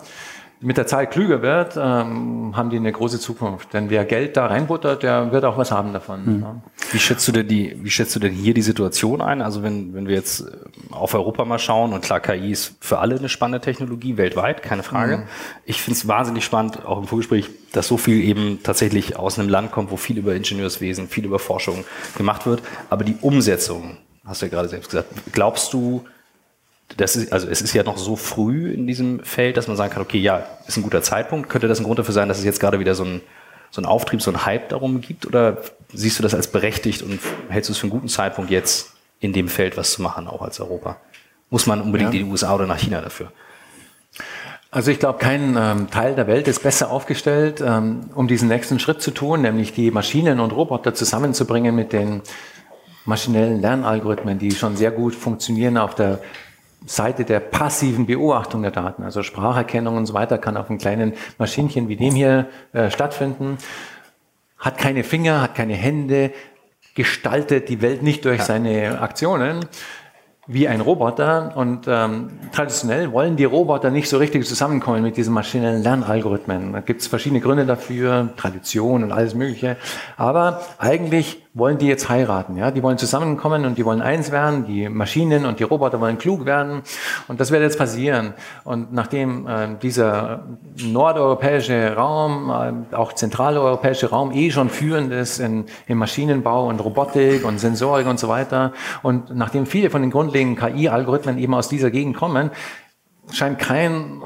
Speaker 4: mit der Zeit klüger wird, ähm, haben die eine große Zukunft. Denn wer Geld da reinbuttert, der wird auch was haben davon.
Speaker 1: Mhm. Ja. Wie schätzt du denn die, wie schätzt du denn hier die Situation ein? Also wenn, wenn wir jetzt äh, auf Europa mal schauen und klar, KI ist für alle eine spannende Technologie, weltweit, keine Frage. Mhm. Ich finde es wahnsinnig spannend, auch im Vorgespräch, dass so viel eben tatsächlich aus einem Land kommt, wo viel über Ingenieurswesen, viel über Forschung gemacht wird. Aber die Umsetzung, hast du ja gerade selbst gesagt. Glaubst du, das ist, also es ist ja noch so früh in diesem Feld, dass man sagen kann, okay, ja, ist ein guter Zeitpunkt. Könnte das ein Grund dafür sein, dass es jetzt gerade wieder so ein, so ein Auftrieb, so ein Hype darum gibt? Oder siehst du das als berechtigt und hältst du es für einen guten Zeitpunkt, jetzt in dem Feld was zu machen, auch als Europa? Muss man unbedingt ja. in die USA oder nach China dafür?
Speaker 4: Also ich glaube, kein ähm, Teil der Welt ist besser aufgestellt, ähm, um diesen nächsten Schritt zu tun, nämlich die Maschinen und Roboter zusammenzubringen mit den maschinellen Lernalgorithmen, die schon sehr gut funktionieren auf der Seite der passiven Beobachtung der Daten. Also Spracherkennung und so weiter kann auf einem kleinen Maschinchen wie dem hier äh, stattfinden. Hat keine Finger, hat keine Hände, gestaltet die Welt nicht durch seine Aktionen, wie ein Roboter. Und ähm, traditionell wollen die Roboter nicht so richtig zusammenkommen mit diesen maschinellen Lernalgorithmen. Da gibt es verschiedene Gründe dafür, Tradition und alles Mögliche. Aber eigentlich wollen die jetzt heiraten. Ja? Die wollen zusammenkommen und die wollen eins werden. Die Maschinen und die Roboter wollen klug werden. Und das wird jetzt passieren. Und nachdem äh, dieser nordeuropäische Raum, äh, auch zentraleuropäische Raum eh schon führend ist in, im Maschinenbau und Robotik und Sensorik und so weiter und nachdem viele von den grundlegenden KI-Algorithmen eben aus dieser Gegend kommen, scheint kein,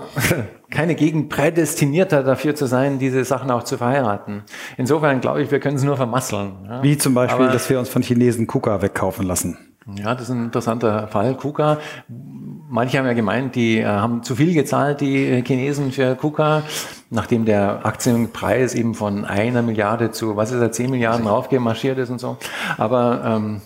Speaker 4: keine Gegend prädestinierter dafür zu sein, diese Sachen auch zu verheiraten. Insofern glaube ich, wir können es nur vermasseln.
Speaker 2: Ja. Wie zum Beispiel, Aber, dass wir uns von Chinesen KUKA wegkaufen lassen.
Speaker 4: Ja, das ist ein interessanter Fall. KUKA, manche haben ja gemeint, die äh, haben zu viel gezahlt, die Chinesen für KUKA, nachdem der Aktienpreis eben von einer Milliarde zu, was ist er, zehn Milliarden raufgemarschiert ist und so. Aber ähm,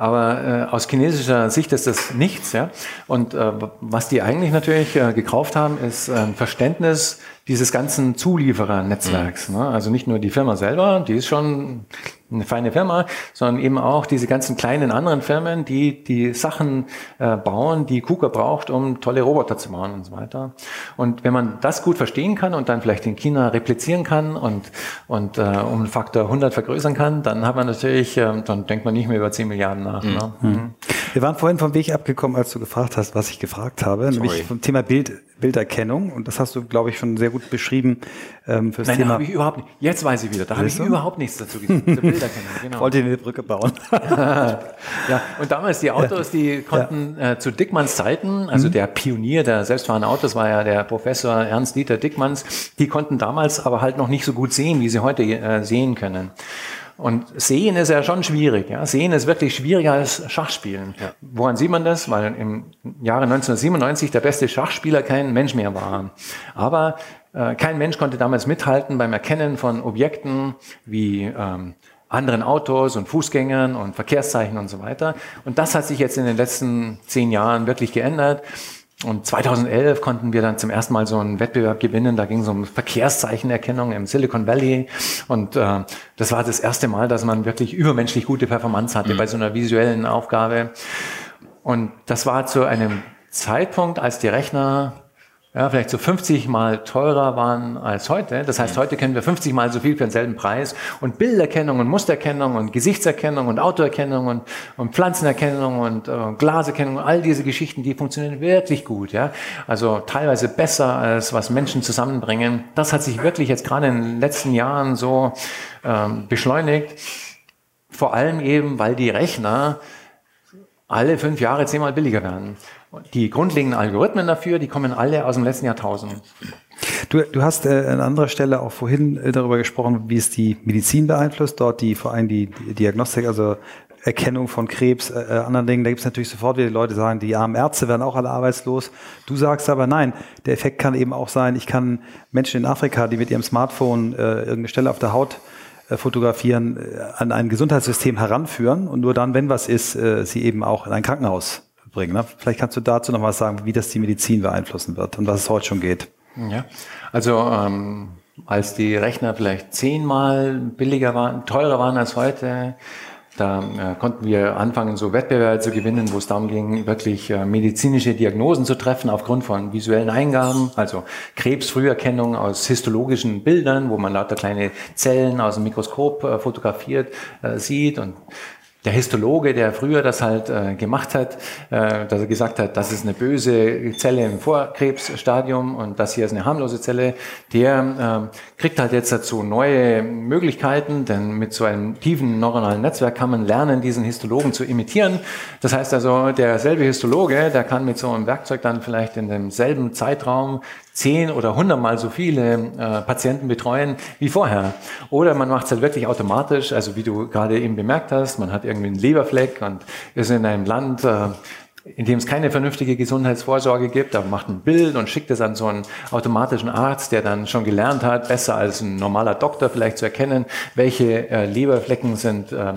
Speaker 4: aber äh, aus chinesischer Sicht ist das nichts. Ja? Und äh, was die eigentlich natürlich äh, gekauft haben, ist ein Verständnis dieses ganzen Zulieferernetzwerks. Mhm. Ne? Also nicht nur die Firma selber, die ist schon eine feine Firma, sondern eben auch diese ganzen kleinen anderen Firmen, die die Sachen äh, bauen, die KUKA braucht, um tolle Roboter zu bauen und so weiter. Und wenn man das gut verstehen kann und dann vielleicht in China replizieren kann und, und äh, um einen Faktor 100 vergrößern kann, dann hat man natürlich, äh, dann denkt man nicht mehr über 10 Milliarden nach. Mhm. Ne? Mhm.
Speaker 2: Wir waren vorhin vom Weg abgekommen, als du gefragt hast, was ich gefragt habe, Sorry. nämlich vom Thema Bild, Bilderkennung. Und das hast du, glaube ich, schon sehr gut beschrieben
Speaker 4: ähm, fürs Nein, Thema. Nein, ich überhaupt nicht. Jetzt weiß ich wieder. Da habe ich überhaupt nichts dazu gesagt.
Speaker 2: Bilderkennung, genau. Wollte eine Brücke bauen.
Speaker 4: ja, und damals die Autos, die konnten ja. äh, zu Dickmanns Zeiten, also mhm. der Pionier der selbstfahrenden Autos war ja der Professor Ernst Dieter Dickmanns, die konnten damals aber halt noch nicht so gut sehen, wie sie heute äh, sehen können. Und sehen ist ja schon schwierig. Ja? Sehen ist wirklich schwieriger als Schachspielen. Ja. Woran sieht man das? Weil im Jahre 1997 der beste Schachspieler kein Mensch mehr war. Aber äh, kein Mensch konnte damals mithalten beim Erkennen von Objekten wie ähm, anderen Autos und Fußgängern und Verkehrszeichen und so weiter. Und das hat sich jetzt in den letzten zehn Jahren wirklich geändert. Und 2011 konnten wir dann zum ersten Mal so einen Wettbewerb gewinnen. Da ging es um Verkehrszeichenerkennung im Silicon Valley. Und äh, das war das erste Mal, dass man wirklich übermenschlich gute Performance hatte mhm. bei so einer visuellen Aufgabe. Und das war zu einem Zeitpunkt, als die Rechner ja, vielleicht so 50 mal teurer waren als heute. Das heißt, heute können wir 50 mal so viel für denselben Preis. Und Bilderkennung und Mustererkennung und Gesichtserkennung und Autoerkennung und, und Pflanzenerkennung und äh, Glaserkennung, all diese Geschichten, die funktionieren wirklich gut. Ja? Also teilweise besser als was Menschen zusammenbringen. Das hat sich wirklich jetzt gerade in den letzten Jahren so ähm, beschleunigt. Vor allem eben, weil die Rechner alle fünf Jahre zehnmal billiger werden. Die grundlegenden Algorithmen dafür, die kommen alle aus dem letzten Jahrtausend.
Speaker 2: Du, du hast äh, an anderer Stelle auch vorhin äh, darüber gesprochen, wie es die Medizin beeinflusst, dort die vor allem die, die Diagnostik, also Erkennung von Krebs, äh, äh anderen Dingen. Da gibt es natürlich sofort wieder die Leute, sagen, die armen Ärzte werden auch alle arbeitslos. Du sagst aber nein, der Effekt kann eben auch sein, ich kann Menschen in Afrika, die mit ihrem Smartphone äh, irgendeine Stelle auf der Haut äh, fotografieren, äh, an ein Gesundheitssystem heranführen und nur dann, wenn was ist, sie eben auch in ein Krankenhaus bringen. Ne? Vielleicht kannst du dazu noch was sagen, wie das die Medizin beeinflussen wird und was es heute schon geht.
Speaker 4: Ja, also ähm, als die Rechner vielleicht zehnmal billiger waren, teurer waren als heute, da äh, konnten wir anfangen, so Wettbewerbe zu gewinnen, wo es darum ging, wirklich äh, medizinische Diagnosen zu treffen aufgrund von visuellen Eingaben, also Krebsfrüherkennung aus histologischen Bildern, wo man lauter kleine Zellen aus dem Mikroskop äh, fotografiert äh, sieht und der Histologe, der früher das halt äh, gemacht hat, äh, dass er gesagt hat, das ist eine böse Zelle im Vorkrebsstadium und das hier ist eine harmlose Zelle, der äh, kriegt halt jetzt dazu neue Möglichkeiten, denn mit so einem tiefen neuronalen Netzwerk kann man lernen, diesen Histologen zu imitieren. Das heißt also, derselbe Histologe, der kann mit so einem Werkzeug dann vielleicht in demselben Zeitraum zehn oder hundertmal so viele äh, Patienten betreuen wie vorher. Oder man macht es halt wirklich automatisch, also wie du gerade eben bemerkt hast, man hat irgendwie einen Leberfleck und ist in einem Land, äh, in dem es keine vernünftige Gesundheitsvorsorge gibt, da macht ein Bild und schickt es an so einen automatischen Arzt, der dann schon gelernt hat, besser als ein normaler Doktor vielleicht zu erkennen, welche äh, Leberflecken sind äh,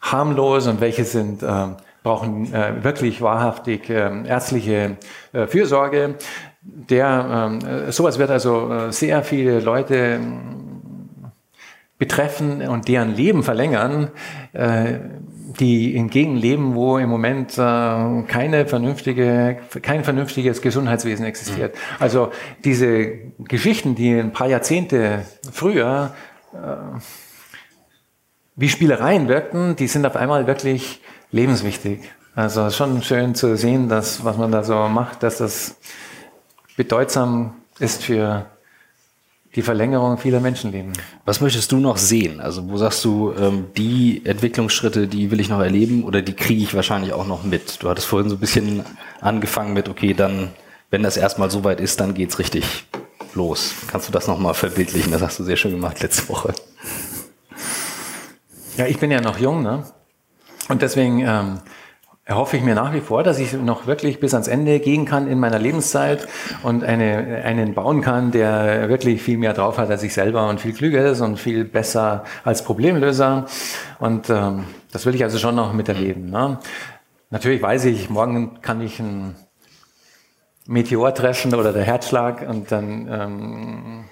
Speaker 4: harmlos und welche sind äh, brauchen äh, wirklich wahrhaftig äh, ärztliche äh, Fürsorge der, äh, sowas wird also äh, sehr viele Leute ähm, betreffen und deren Leben verlängern, äh, die in Gegenden leben, wo im Moment äh, keine vernünftige, kein vernünftiges Gesundheitswesen existiert. Mhm. Also diese Geschichten, die ein paar Jahrzehnte früher äh, wie Spielereien wirkten, die sind auf einmal wirklich lebenswichtig. Also schon schön zu sehen, dass was man da so macht, dass das bedeutsam ist für die Verlängerung vieler Menschenleben.
Speaker 1: Was möchtest du noch sehen? Also wo sagst du, ähm, die Entwicklungsschritte, die will ich noch erleben oder die kriege ich wahrscheinlich auch noch mit? Du hattest vorhin so ein bisschen angefangen mit, okay, dann, wenn das erstmal soweit ist, dann geht's richtig los. Kannst du das nochmal verbildlichen? Das hast du sehr schön gemacht letzte Woche.
Speaker 4: Ja, ich bin ja noch jung, ne? Und deswegen ähm, erhoffe ich mir nach wie vor, dass ich noch wirklich bis ans Ende gehen kann in meiner Lebenszeit und eine, einen bauen kann, der wirklich viel mehr drauf hat als ich selber und viel klüger ist und viel besser als Problemlöser. Und ähm, das will ich also schon noch miterleben. Ne? Natürlich weiß ich, morgen kann ich ein Meteor treffen oder der Herzschlag und dann ähm,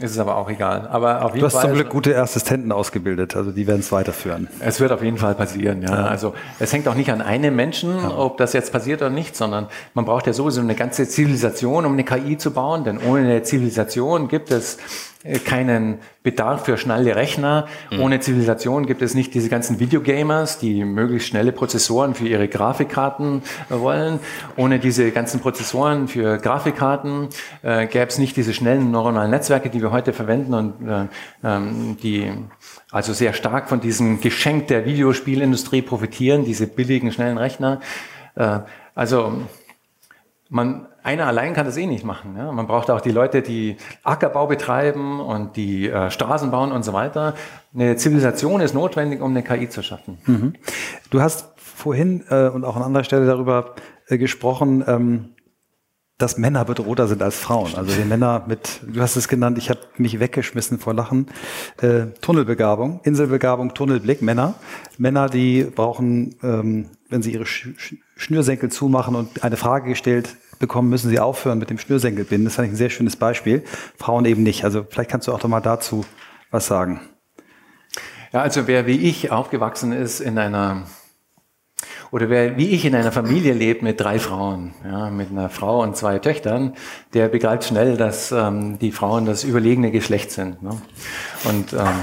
Speaker 4: ist es aber auch egal. Aber
Speaker 2: auf jeden du hast Fall zum Glück gute Assistenten ausgebildet, also die werden es weiterführen.
Speaker 4: Es wird auf jeden Fall passieren, ja. ja. Also es hängt auch nicht an einem Menschen, ja. ob das jetzt passiert oder nicht, sondern man braucht ja sowieso eine ganze Zivilisation, um eine KI zu bauen, denn ohne eine Zivilisation gibt es keinen Bedarf für schnelle Rechner. Mhm. Ohne Zivilisation gibt es nicht diese ganzen Videogamers, die möglichst schnelle Prozessoren für ihre Grafikkarten äh, wollen. Ohne diese ganzen Prozessoren für Grafikkarten äh, gäbe es nicht diese schnellen neuronalen Netzwerke, die wir heute verwenden und äh, ähm, die also sehr stark von diesem Geschenk der Videospielindustrie profitieren, diese billigen, schnellen Rechner. Äh, also man einer allein kann das eh nicht machen. Ja? Man braucht auch die Leute, die Ackerbau betreiben und die äh, Straßen bauen und so weiter. Eine Zivilisation ist notwendig, um eine KI zu schaffen. Mhm.
Speaker 2: Du hast vorhin äh, und auch an anderer Stelle darüber äh, gesprochen, ähm, dass Männer bedrohter sind als Frauen. Also die Männer mit, du hast es genannt, ich habe mich weggeschmissen vor Lachen, äh, Tunnelbegabung, Inselbegabung, Tunnelblick, Männer. Männer, die brauchen, ähm, wenn sie ihre Sch Schnürsenkel zumachen und eine Frage gestellt bekommen, müssen sie aufhören mit dem Schnürsenkelbinden. Das fand ich ein sehr schönes Beispiel. Frauen eben nicht. Also vielleicht kannst du auch doch mal dazu was sagen.
Speaker 4: Ja, also wer wie ich aufgewachsen ist in einer oder wer wie ich in einer Familie lebt mit drei Frauen, ja, mit einer Frau und zwei Töchtern, der begreift schnell, dass ähm, die Frauen das überlegene Geschlecht sind. Ne? Und, ähm,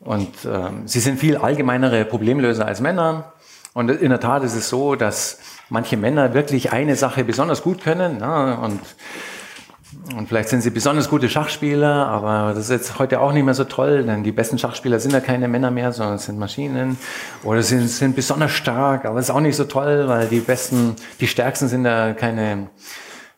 Speaker 4: und ähm, sie sind viel allgemeinere Problemlöser als Männer. Und in der Tat ist es so, dass manche Männer wirklich eine Sache besonders gut können ne? und und vielleicht sind sie besonders gute Schachspieler, aber das ist jetzt heute auch nicht mehr so toll, denn die besten Schachspieler sind ja keine Männer mehr, sondern es sind Maschinen. Oder sie sind besonders stark, aber es ist auch nicht so toll, weil die besten, die stärksten sind ja keine,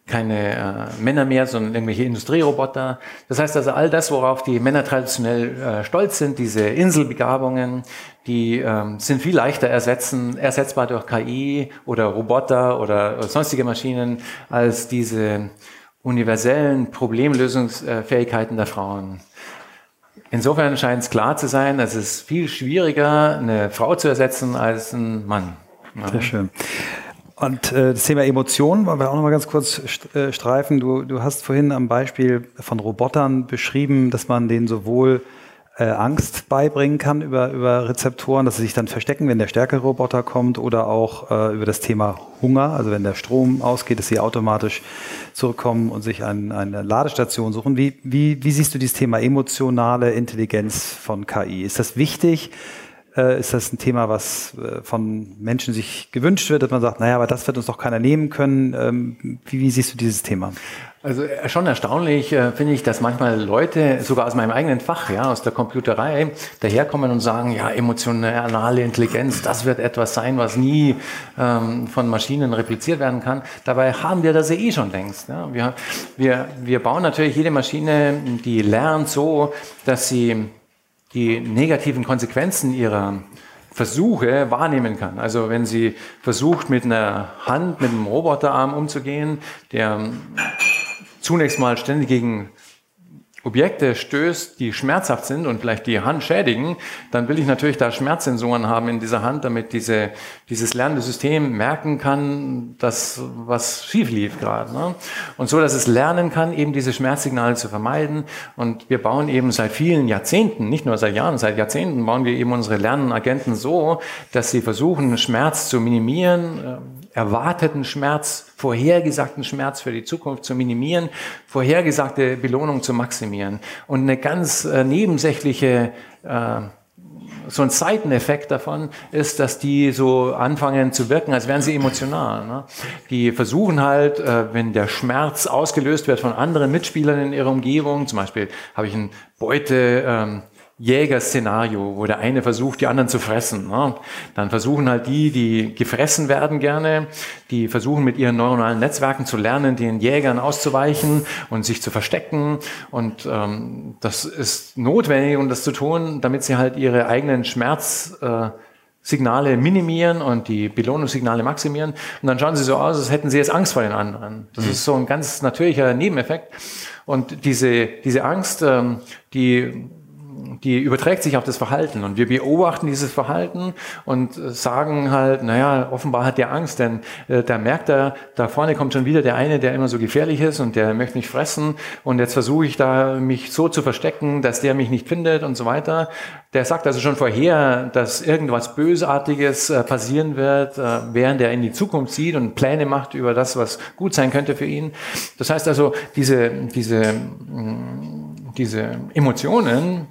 Speaker 4: keine äh, Männer mehr, sondern irgendwelche Industrieroboter. Das heißt also, all das, worauf die Männer traditionell äh, stolz sind, diese Inselbegabungen, die ähm, sind viel leichter ersetzen, ersetzbar durch KI oder Roboter oder sonstige Maschinen als diese universellen Problemlösungsfähigkeiten der Frauen. Insofern scheint es klar zu sein, es ist viel schwieriger, eine Frau zu ersetzen als ein Mann.
Speaker 2: Sehr schön. Und äh, das Thema Emotionen wollen wir auch noch mal ganz kurz äh, streifen. Du, du hast vorhin am Beispiel von Robotern beschrieben, dass man denen sowohl äh, Angst beibringen kann über, über Rezeptoren, dass sie sich dann verstecken, wenn der stärkere Roboter kommt oder auch äh, über das Thema Hunger, also wenn der Strom ausgeht, dass sie automatisch zurückkommen und sich ein, eine Ladestation suchen. Wie, wie, wie siehst du dieses Thema emotionale Intelligenz von KI? Ist das wichtig? Äh, ist das ein Thema, was äh, von Menschen sich gewünscht wird, dass man sagt, naja, aber das wird uns doch keiner nehmen können. Ähm, wie, wie siehst du dieses Thema?
Speaker 4: Also äh, schon erstaunlich äh, finde ich, dass manchmal Leute, sogar aus meinem eigenen Fach, ja, aus der Computerei, daherkommen und sagen, ja, emotionale Intelligenz, das wird etwas sein, was nie ähm, von Maschinen repliziert werden kann. Dabei haben wir das eh schon längst. Ja. Wir, wir, wir bauen natürlich jede Maschine, die lernt so, dass sie die negativen Konsequenzen ihrer Versuche wahrnehmen kann. Also wenn sie versucht, mit einer Hand, mit einem Roboterarm umzugehen, der zunächst mal ständig gegen Objekte stößt, die schmerzhaft sind und vielleicht die Hand schädigen, dann will ich natürlich da Schmerzsensoren haben in dieser Hand, damit diese, dieses lernende System merken kann, dass was schief lief gerade. Ne? Und so, dass es lernen kann, eben diese Schmerzsignale zu vermeiden. Und wir bauen eben seit vielen Jahrzehnten, nicht nur seit Jahren, seit Jahrzehnten bauen wir eben unsere Lernagenten so, dass sie versuchen, Schmerz zu minimieren, erwarteten Schmerz, vorhergesagten Schmerz für die Zukunft zu minimieren, vorhergesagte Belohnung zu maximieren. Und eine ganz äh, nebensächliche äh, so ein Seiteneffekt davon ist, dass die so anfangen zu wirken, als wären sie emotional. Ne? Die versuchen halt, äh, wenn der Schmerz ausgelöst wird von anderen Mitspielern in ihrer Umgebung, zum Beispiel habe ich ein Beute, ähm, Jägerszenario, wo der eine versucht, die anderen zu fressen. Ne? Dann versuchen halt die, die gefressen werden gerne, die versuchen mit ihren neuronalen Netzwerken zu lernen, den Jägern auszuweichen und sich zu verstecken. Und ähm, das ist notwendig, um das zu tun, damit sie halt ihre eigenen Schmerzsignale äh, minimieren und die Belohnungssignale maximieren. Und dann schauen sie so aus, als hätten sie jetzt Angst vor den anderen. Das mhm. ist so ein ganz natürlicher Nebeneffekt. Und diese, diese Angst, ähm, die die überträgt sich auf das Verhalten und wir beobachten dieses Verhalten und sagen halt, naja, offenbar hat der Angst, denn äh, da merkt er, da vorne kommt schon wieder der eine, der immer so gefährlich ist und der möchte mich fressen und jetzt versuche ich da mich so zu verstecken, dass der mich nicht findet und so weiter. Der sagt also schon vorher, dass irgendwas Bösartiges äh, passieren wird, äh, während er in die Zukunft sieht und Pläne macht über das, was gut sein könnte für ihn. Das heißt also, diese, diese, mm, diese Emotionen,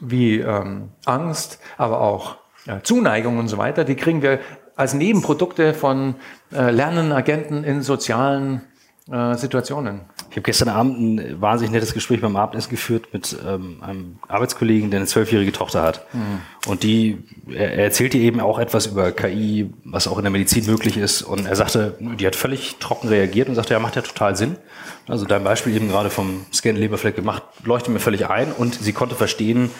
Speaker 4: wie ähm, Angst, aber auch äh, Zuneigung und so weiter, die kriegen wir als Nebenprodukte von äh, Lernenagenten in sozialen äh, Situationen.
Speaker 1: Ich habe gestern Abend ein wahnsinnig nettes Gespräch beim Abendessen geführt mit ähm, einem Arbeitskollegen, der eine zwölfjährige Tochter hat. Mhm. Und die, er, er erzählte eben auch etwas über KI, was auch in der Medizin möglich ist. Und er sagte, die hat völlig trocken reagiert und sagte, ja, macht ja total Sinn. Also dein Beispiel eben gerade vom Scan Leberfleck gemacht, leuchtet mir völlig ein und sie konnte verstehen,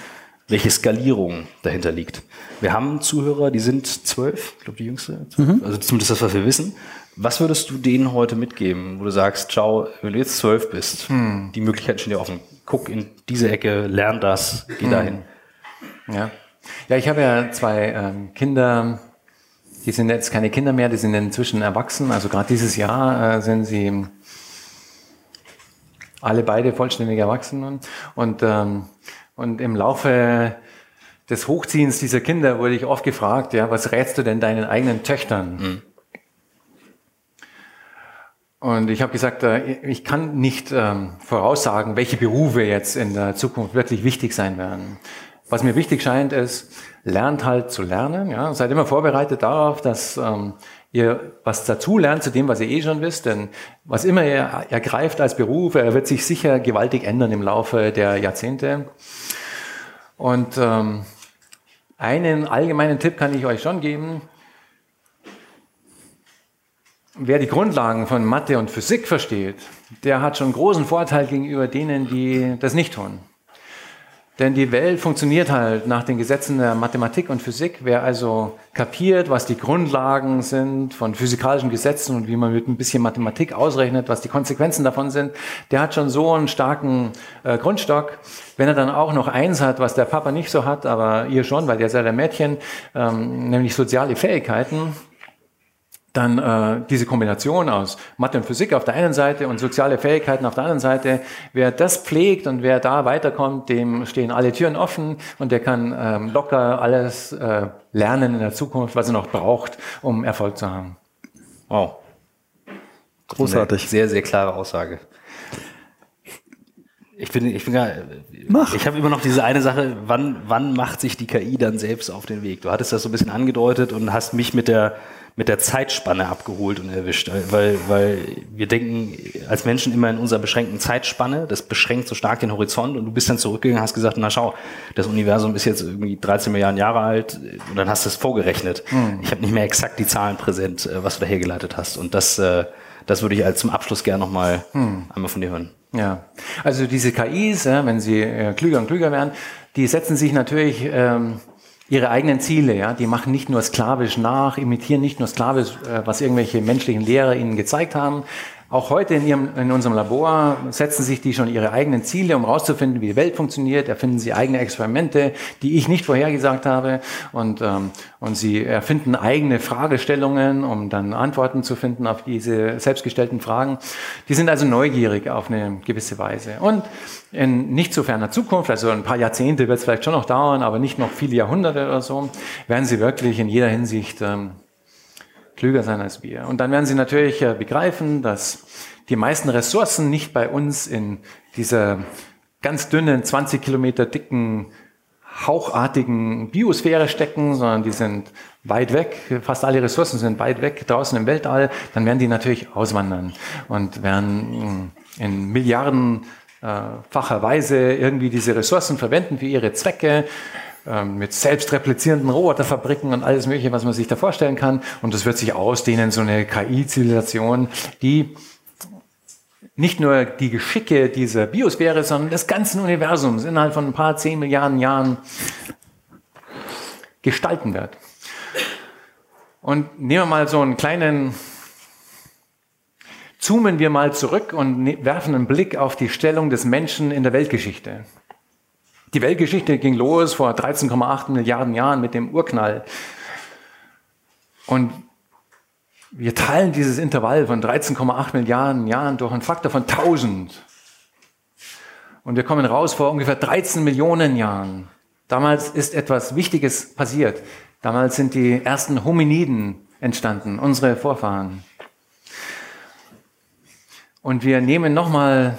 Speaker 1: welche Skalierung dahinter liegt. Wir haben Zuhörer, die sind zwölf, ich glaube die jüngste, mhm. also zumindest das, was wir wissen. Was würdest du denen heute mitgeben, wo du sagst, ciao, wenn du jetzt zwölf bist, hm. die Möglichkeiten stehen dir offen. Guck in diese Ecke, lern das, geh hm. dahin.
Speaker 4: Ja. ja, ich habe ja zwei ähm, Kinder, die sind jetzt keine Kinder mehr, die sind inzwischen erwachsen. Also gerade dieses Jahr äh, sind sie alle beide vollständig erwachsen. Und, ähm, und im Laufe des Hochziehens dieser Kinder wurde ich oft gefragt, ja, was rätst du denn deinen eigenen Töchtern? Mhm. Und ich habe gesagt, äh, ich kann nicht ähm, voraussagen, welche Berufe jetzt in der Zukunft wirklich wichtig sein werden. Was mir wichtig scheint, ist, lernt halt zu lernen. Ja? Seid immer vorbereitet darauf, dass ähm, ihr was dazu lernt zu dem, was ihr eh schon wisst. Denn was immer ihr ergreift als Beruf, er wird sich sicher gewaltig ändern im Laufe der Jahrzehnte. Und ähm, einen allgemeinen Tipp kann ich euch schon geben. Wer die Grundlagen von Mathe und Physik versteht, der hat schon großen Vorteil gegenüber denen, die das nicht tun. Denn die Welt funktioniert halt nach den Gesetzen der Mathematik und Physik. Wer also kapiert, was die Grundlagen sind von physikalischen Gesetzen und wie man mit ein bisschen Mathematik ausrechnet, was die Konsequenzen davon sind, der hat schon so einen starken äh, Grundstock. Wenn er dann auch noch eins hat, was der Papa nicht so hat, aber ihr schon, weil der seid der Mädchen, ähm, nämlich soziale Fähigkeiten, dann äh, diese Kombination aus Mathe und Physik auf der einen Seite und soziale Fähigkeiten auf der anderen Seite, wer das pflegt und wer da weiterkommt, dem stehen alle Türen offen und der kann ähm, locker alles äh, lernen in der Zukunft, was er noch braucht, um Erfolg zu haben.
Speaker 1: Wow. Großartig. Eine sehr, sehr klare Aussage. Ich Ich bin, ich bin gar, Mach. ich habe immer noch diese eine Sache, wann, wann macht sich die KI dann selbst auf den Weg? Du hattest das so ein bisschen angedeutet und hast mich mit der, mit der Zeitspanne abgeholt und erwischt, weil, weil wir denken als Menschen immer in unserer beschränkten Zeitspanne, das beschränkt so stark den Horizont und du bist dann zurückgegangen, hast gesagt, na schau, das Universum ist jetzt irgendwie 13 Milliarden Jahre alt und dann hast du es vorgerechnet. Hm. Ich habe nicht mehr exakt die Zahlen präsent, äh, was du da hergeleitet hast und das, äh, das würde ich als zum Abschluss gerne nochmal hm. einmal von dir hören.
Speaker 4: Ja, also diese KIs, wenn sie äh, klüger und klüger werden, die setzen sich natürlich ähm, ihre eigenen Ziele. Ja? Die machen nicht nur sklavisch nach, imitieren nicht nur sklavisch, äh, was irgendwelche menschlichen Lehrer ihnen gezeigt haben. Auch heute in, ihrem, in unserem Labor setzen sich die schon ihre eigenen Ziele, um herauszufinden, wie die Welt funktioniert. Erfinden sie eigene Experimente, die ich nicht vorhergesagt habe. Und, ähm, und sie erfinden eigene Fragestellungen, um dann Antworten zu finden auf diese selbstgestellten Fragen. Die sind also neugierig auf eine gewisse Weise. Und in nicht so ferner Zukunft, also ein paar Jahrzehnte wird es vielleicht schon noch dauern, aber nicht noch viele Jahrhunderte oder so, werden sie wirklich in jeder Hinsicht ähm, klüger sein als wir. Und dann werden sie natürlich äh, begreifen, dass die meisten Ressourcen nicht bei uns in dieser ganz dünnen, 20 Kilometer dicken, hauchartigen Biosphäre stecken, sondern die sind weit weg. Fast alle Ressourcen sind weit weg draußen im Weltall. Dann werden die natürlich auswandern und werden mm, in milliardenfacher Weise irgendwie diese Ressourcen verwenden für ihre Zwecke. Ähm, mit selbstreplizierenden Roboterfabriken und alles Mögliche, was man sich da vorstellen kann. Und das wird sich ausdehnen, so eine KI-Zivilisation, die nicht nur die Geschicke dieser Biosphäre, sondern des ganzen Universums innerhalb von ein paar zehn Milliarden Jahren gestalten wird. Und nehmen wir mal so einen kleinen, zoomen wir mal zurück und ne-, werfen einen Blick auf die Stellung des Menschen in der Weltgeschichte. Die Weltgeschichte ging los vor 13,8 Milliarden Jahren mit dem Urknall. Und wir teilen dieses Intervall von 13,8 Milliarden Jahren durch einen Faktor von 1000. Und wir kommen raus vor ungefähr 13 Millionen Jahren. Damals ist etwas Wichtiges passiert. Damals sind die ersten Hominiden entstanden, unsere Vorfahren. Und wir nehmen nochmal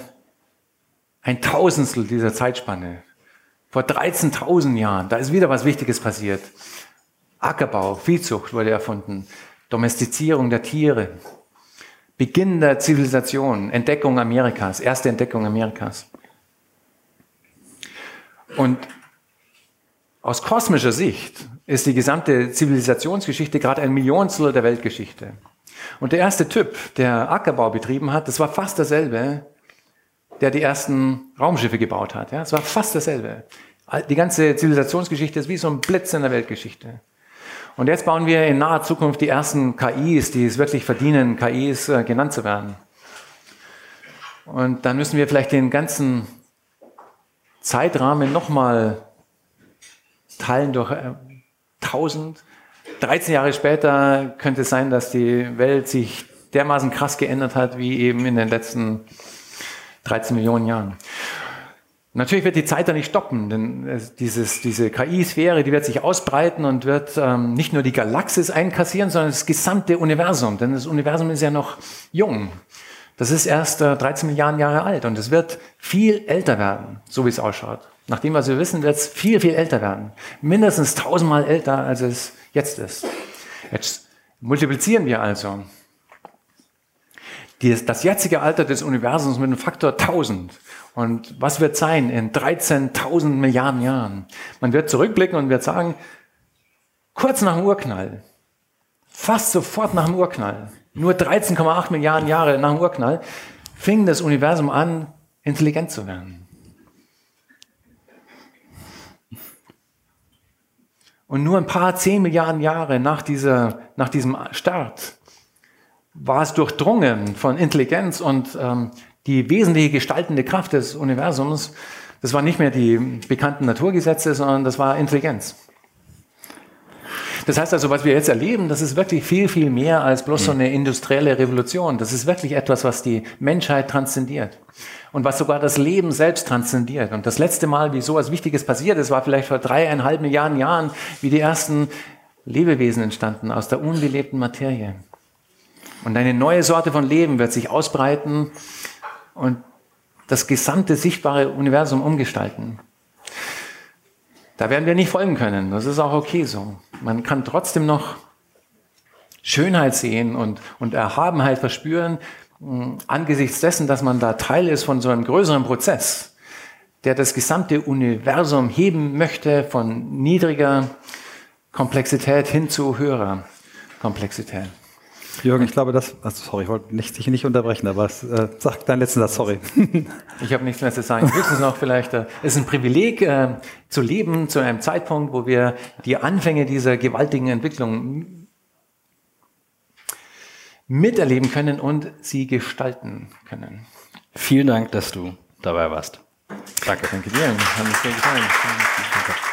Speaker 4: ein Tausendstel dieser Zeitspanne. Vor 13.000 Jahren, da ist wieder was Wichtiges passiert. Ackerbau, Viehzucht wurde erfunden, Domestizierung der Tiere, Beginn der Zivilisation, Entdeckung Amerikas, erste Entdeckung Amerikas. Und aus kosmischer Sicht ist die gesamte Zivilisationsgeschichte gerade ein Millionstel der Weltgeschichte. Und der erste Typ, der Ackerbau betrieben hat, das war fast dasselbe der die ersten Raumschiffe gebaut hat. Ja, es war fast dasselbe. Die ganze Zivilisationsgeschichte ist wie so ein Blitz in der Weltgeschichte. Und jetzt bauen wir in naher Zukunft die ersten KIs, die es wirklich verdienen, KIs äh, genannt zu werden. Und dann müssen wir vielleicht den ganzen Zeitrahmen nochmal teilen durch äh, 1000. 13 Jahre später könnte es sein, dass die Welt sich dermaßen krass geändert hat, wie eben in den letzten 13 Millionen Jahren. Natürlich wird die Zeit da nicht stoppen, denn dieses, diese KI-Sphäre, die wird sich ausbreiten und wird ähm, nicht nur die Galaxis einkassieren, sondern das gesamte Universum. Denn das Universum ist ja noch jung. Das ist erst äh, 13 Milliarden Jahre alt und es wird viel älter werden, so wie es ausschaut. Nach dem, was wir wissen, wird es viel, viel älter werden. Mindestens tausendmal älter, als es jetzt ist. Jetzt multiplizieren wir also das jetzige Alter des Universums mit einem Faktor 1000. Und was wird sein in 13.000 Milliarden Jahren? Man wird zurückblicken und wird sagen, kurz nach dem Urknall, fast sofort nach dem Urknall, nur 13,8 Milliarden Jahre nach dem Urknall, fing das Universum an, intelligent zu werden. Und nur ein paar zehn Milliarden Jahre nach, dieser, nach diesem Start war es durchdrungen von Intelligenz und ähm, die wesentliche gestaltende Kraft des Universums, das war nicht mehr die bekannten Naturgesetze, sondern das war Intelligenz. Das heißt also, was wir jetzt erleben, das ist wirklich viel, viel mehr als bloß so eine industrielle Revolution. Das ist wirklich etwas, was die Menschheit transzendiert und was sogar das Leben selbst transzendiert. Und das letzte Mal, wie so etwas Wichtiges passiert ist, war vielleicht vor dreieinhalb Milliarden Jahren, wie die ersten Lebewesen entstanden aus der unbelebten Materie. Und eine neue Sorte von Leben wird sich ausbreiten und das gesamte sichtbare Universum umgestalten. Da werden wir nicht folgen können. Das ist auch okay so. Man kann trotzdem noch Schönheit sehen und, und Erhabenheit verspüren, mh, angesichts dessen, dass man da Teil ist von so einem größeren Prozess, der das gesamte Universum heben möchte von niedriger Komplexität hin zu höherer Komplexität.
Speaker 2: Jürgen, ich glaube, das. Also sorry, ich wollte nicht, dich nicht unterbrechen, aber es, äh, sag deinen letzten Satz, sorry.
Speaker 4: ich habe nichts mehr zu sagen. Höchstens noch vielleicht, äh, es ist ein Privileg äh, zu leben zu einem Zeitpunkt, wo wir die Anfänge dieser gewaltigen Entwicklung miterleben können und sie gestalten können.
Speaker 1: Vielen Dank, dass du dabei warst.
Speaker 4: Danke. Danke dir. Hat mich sehr gefallen. Danke.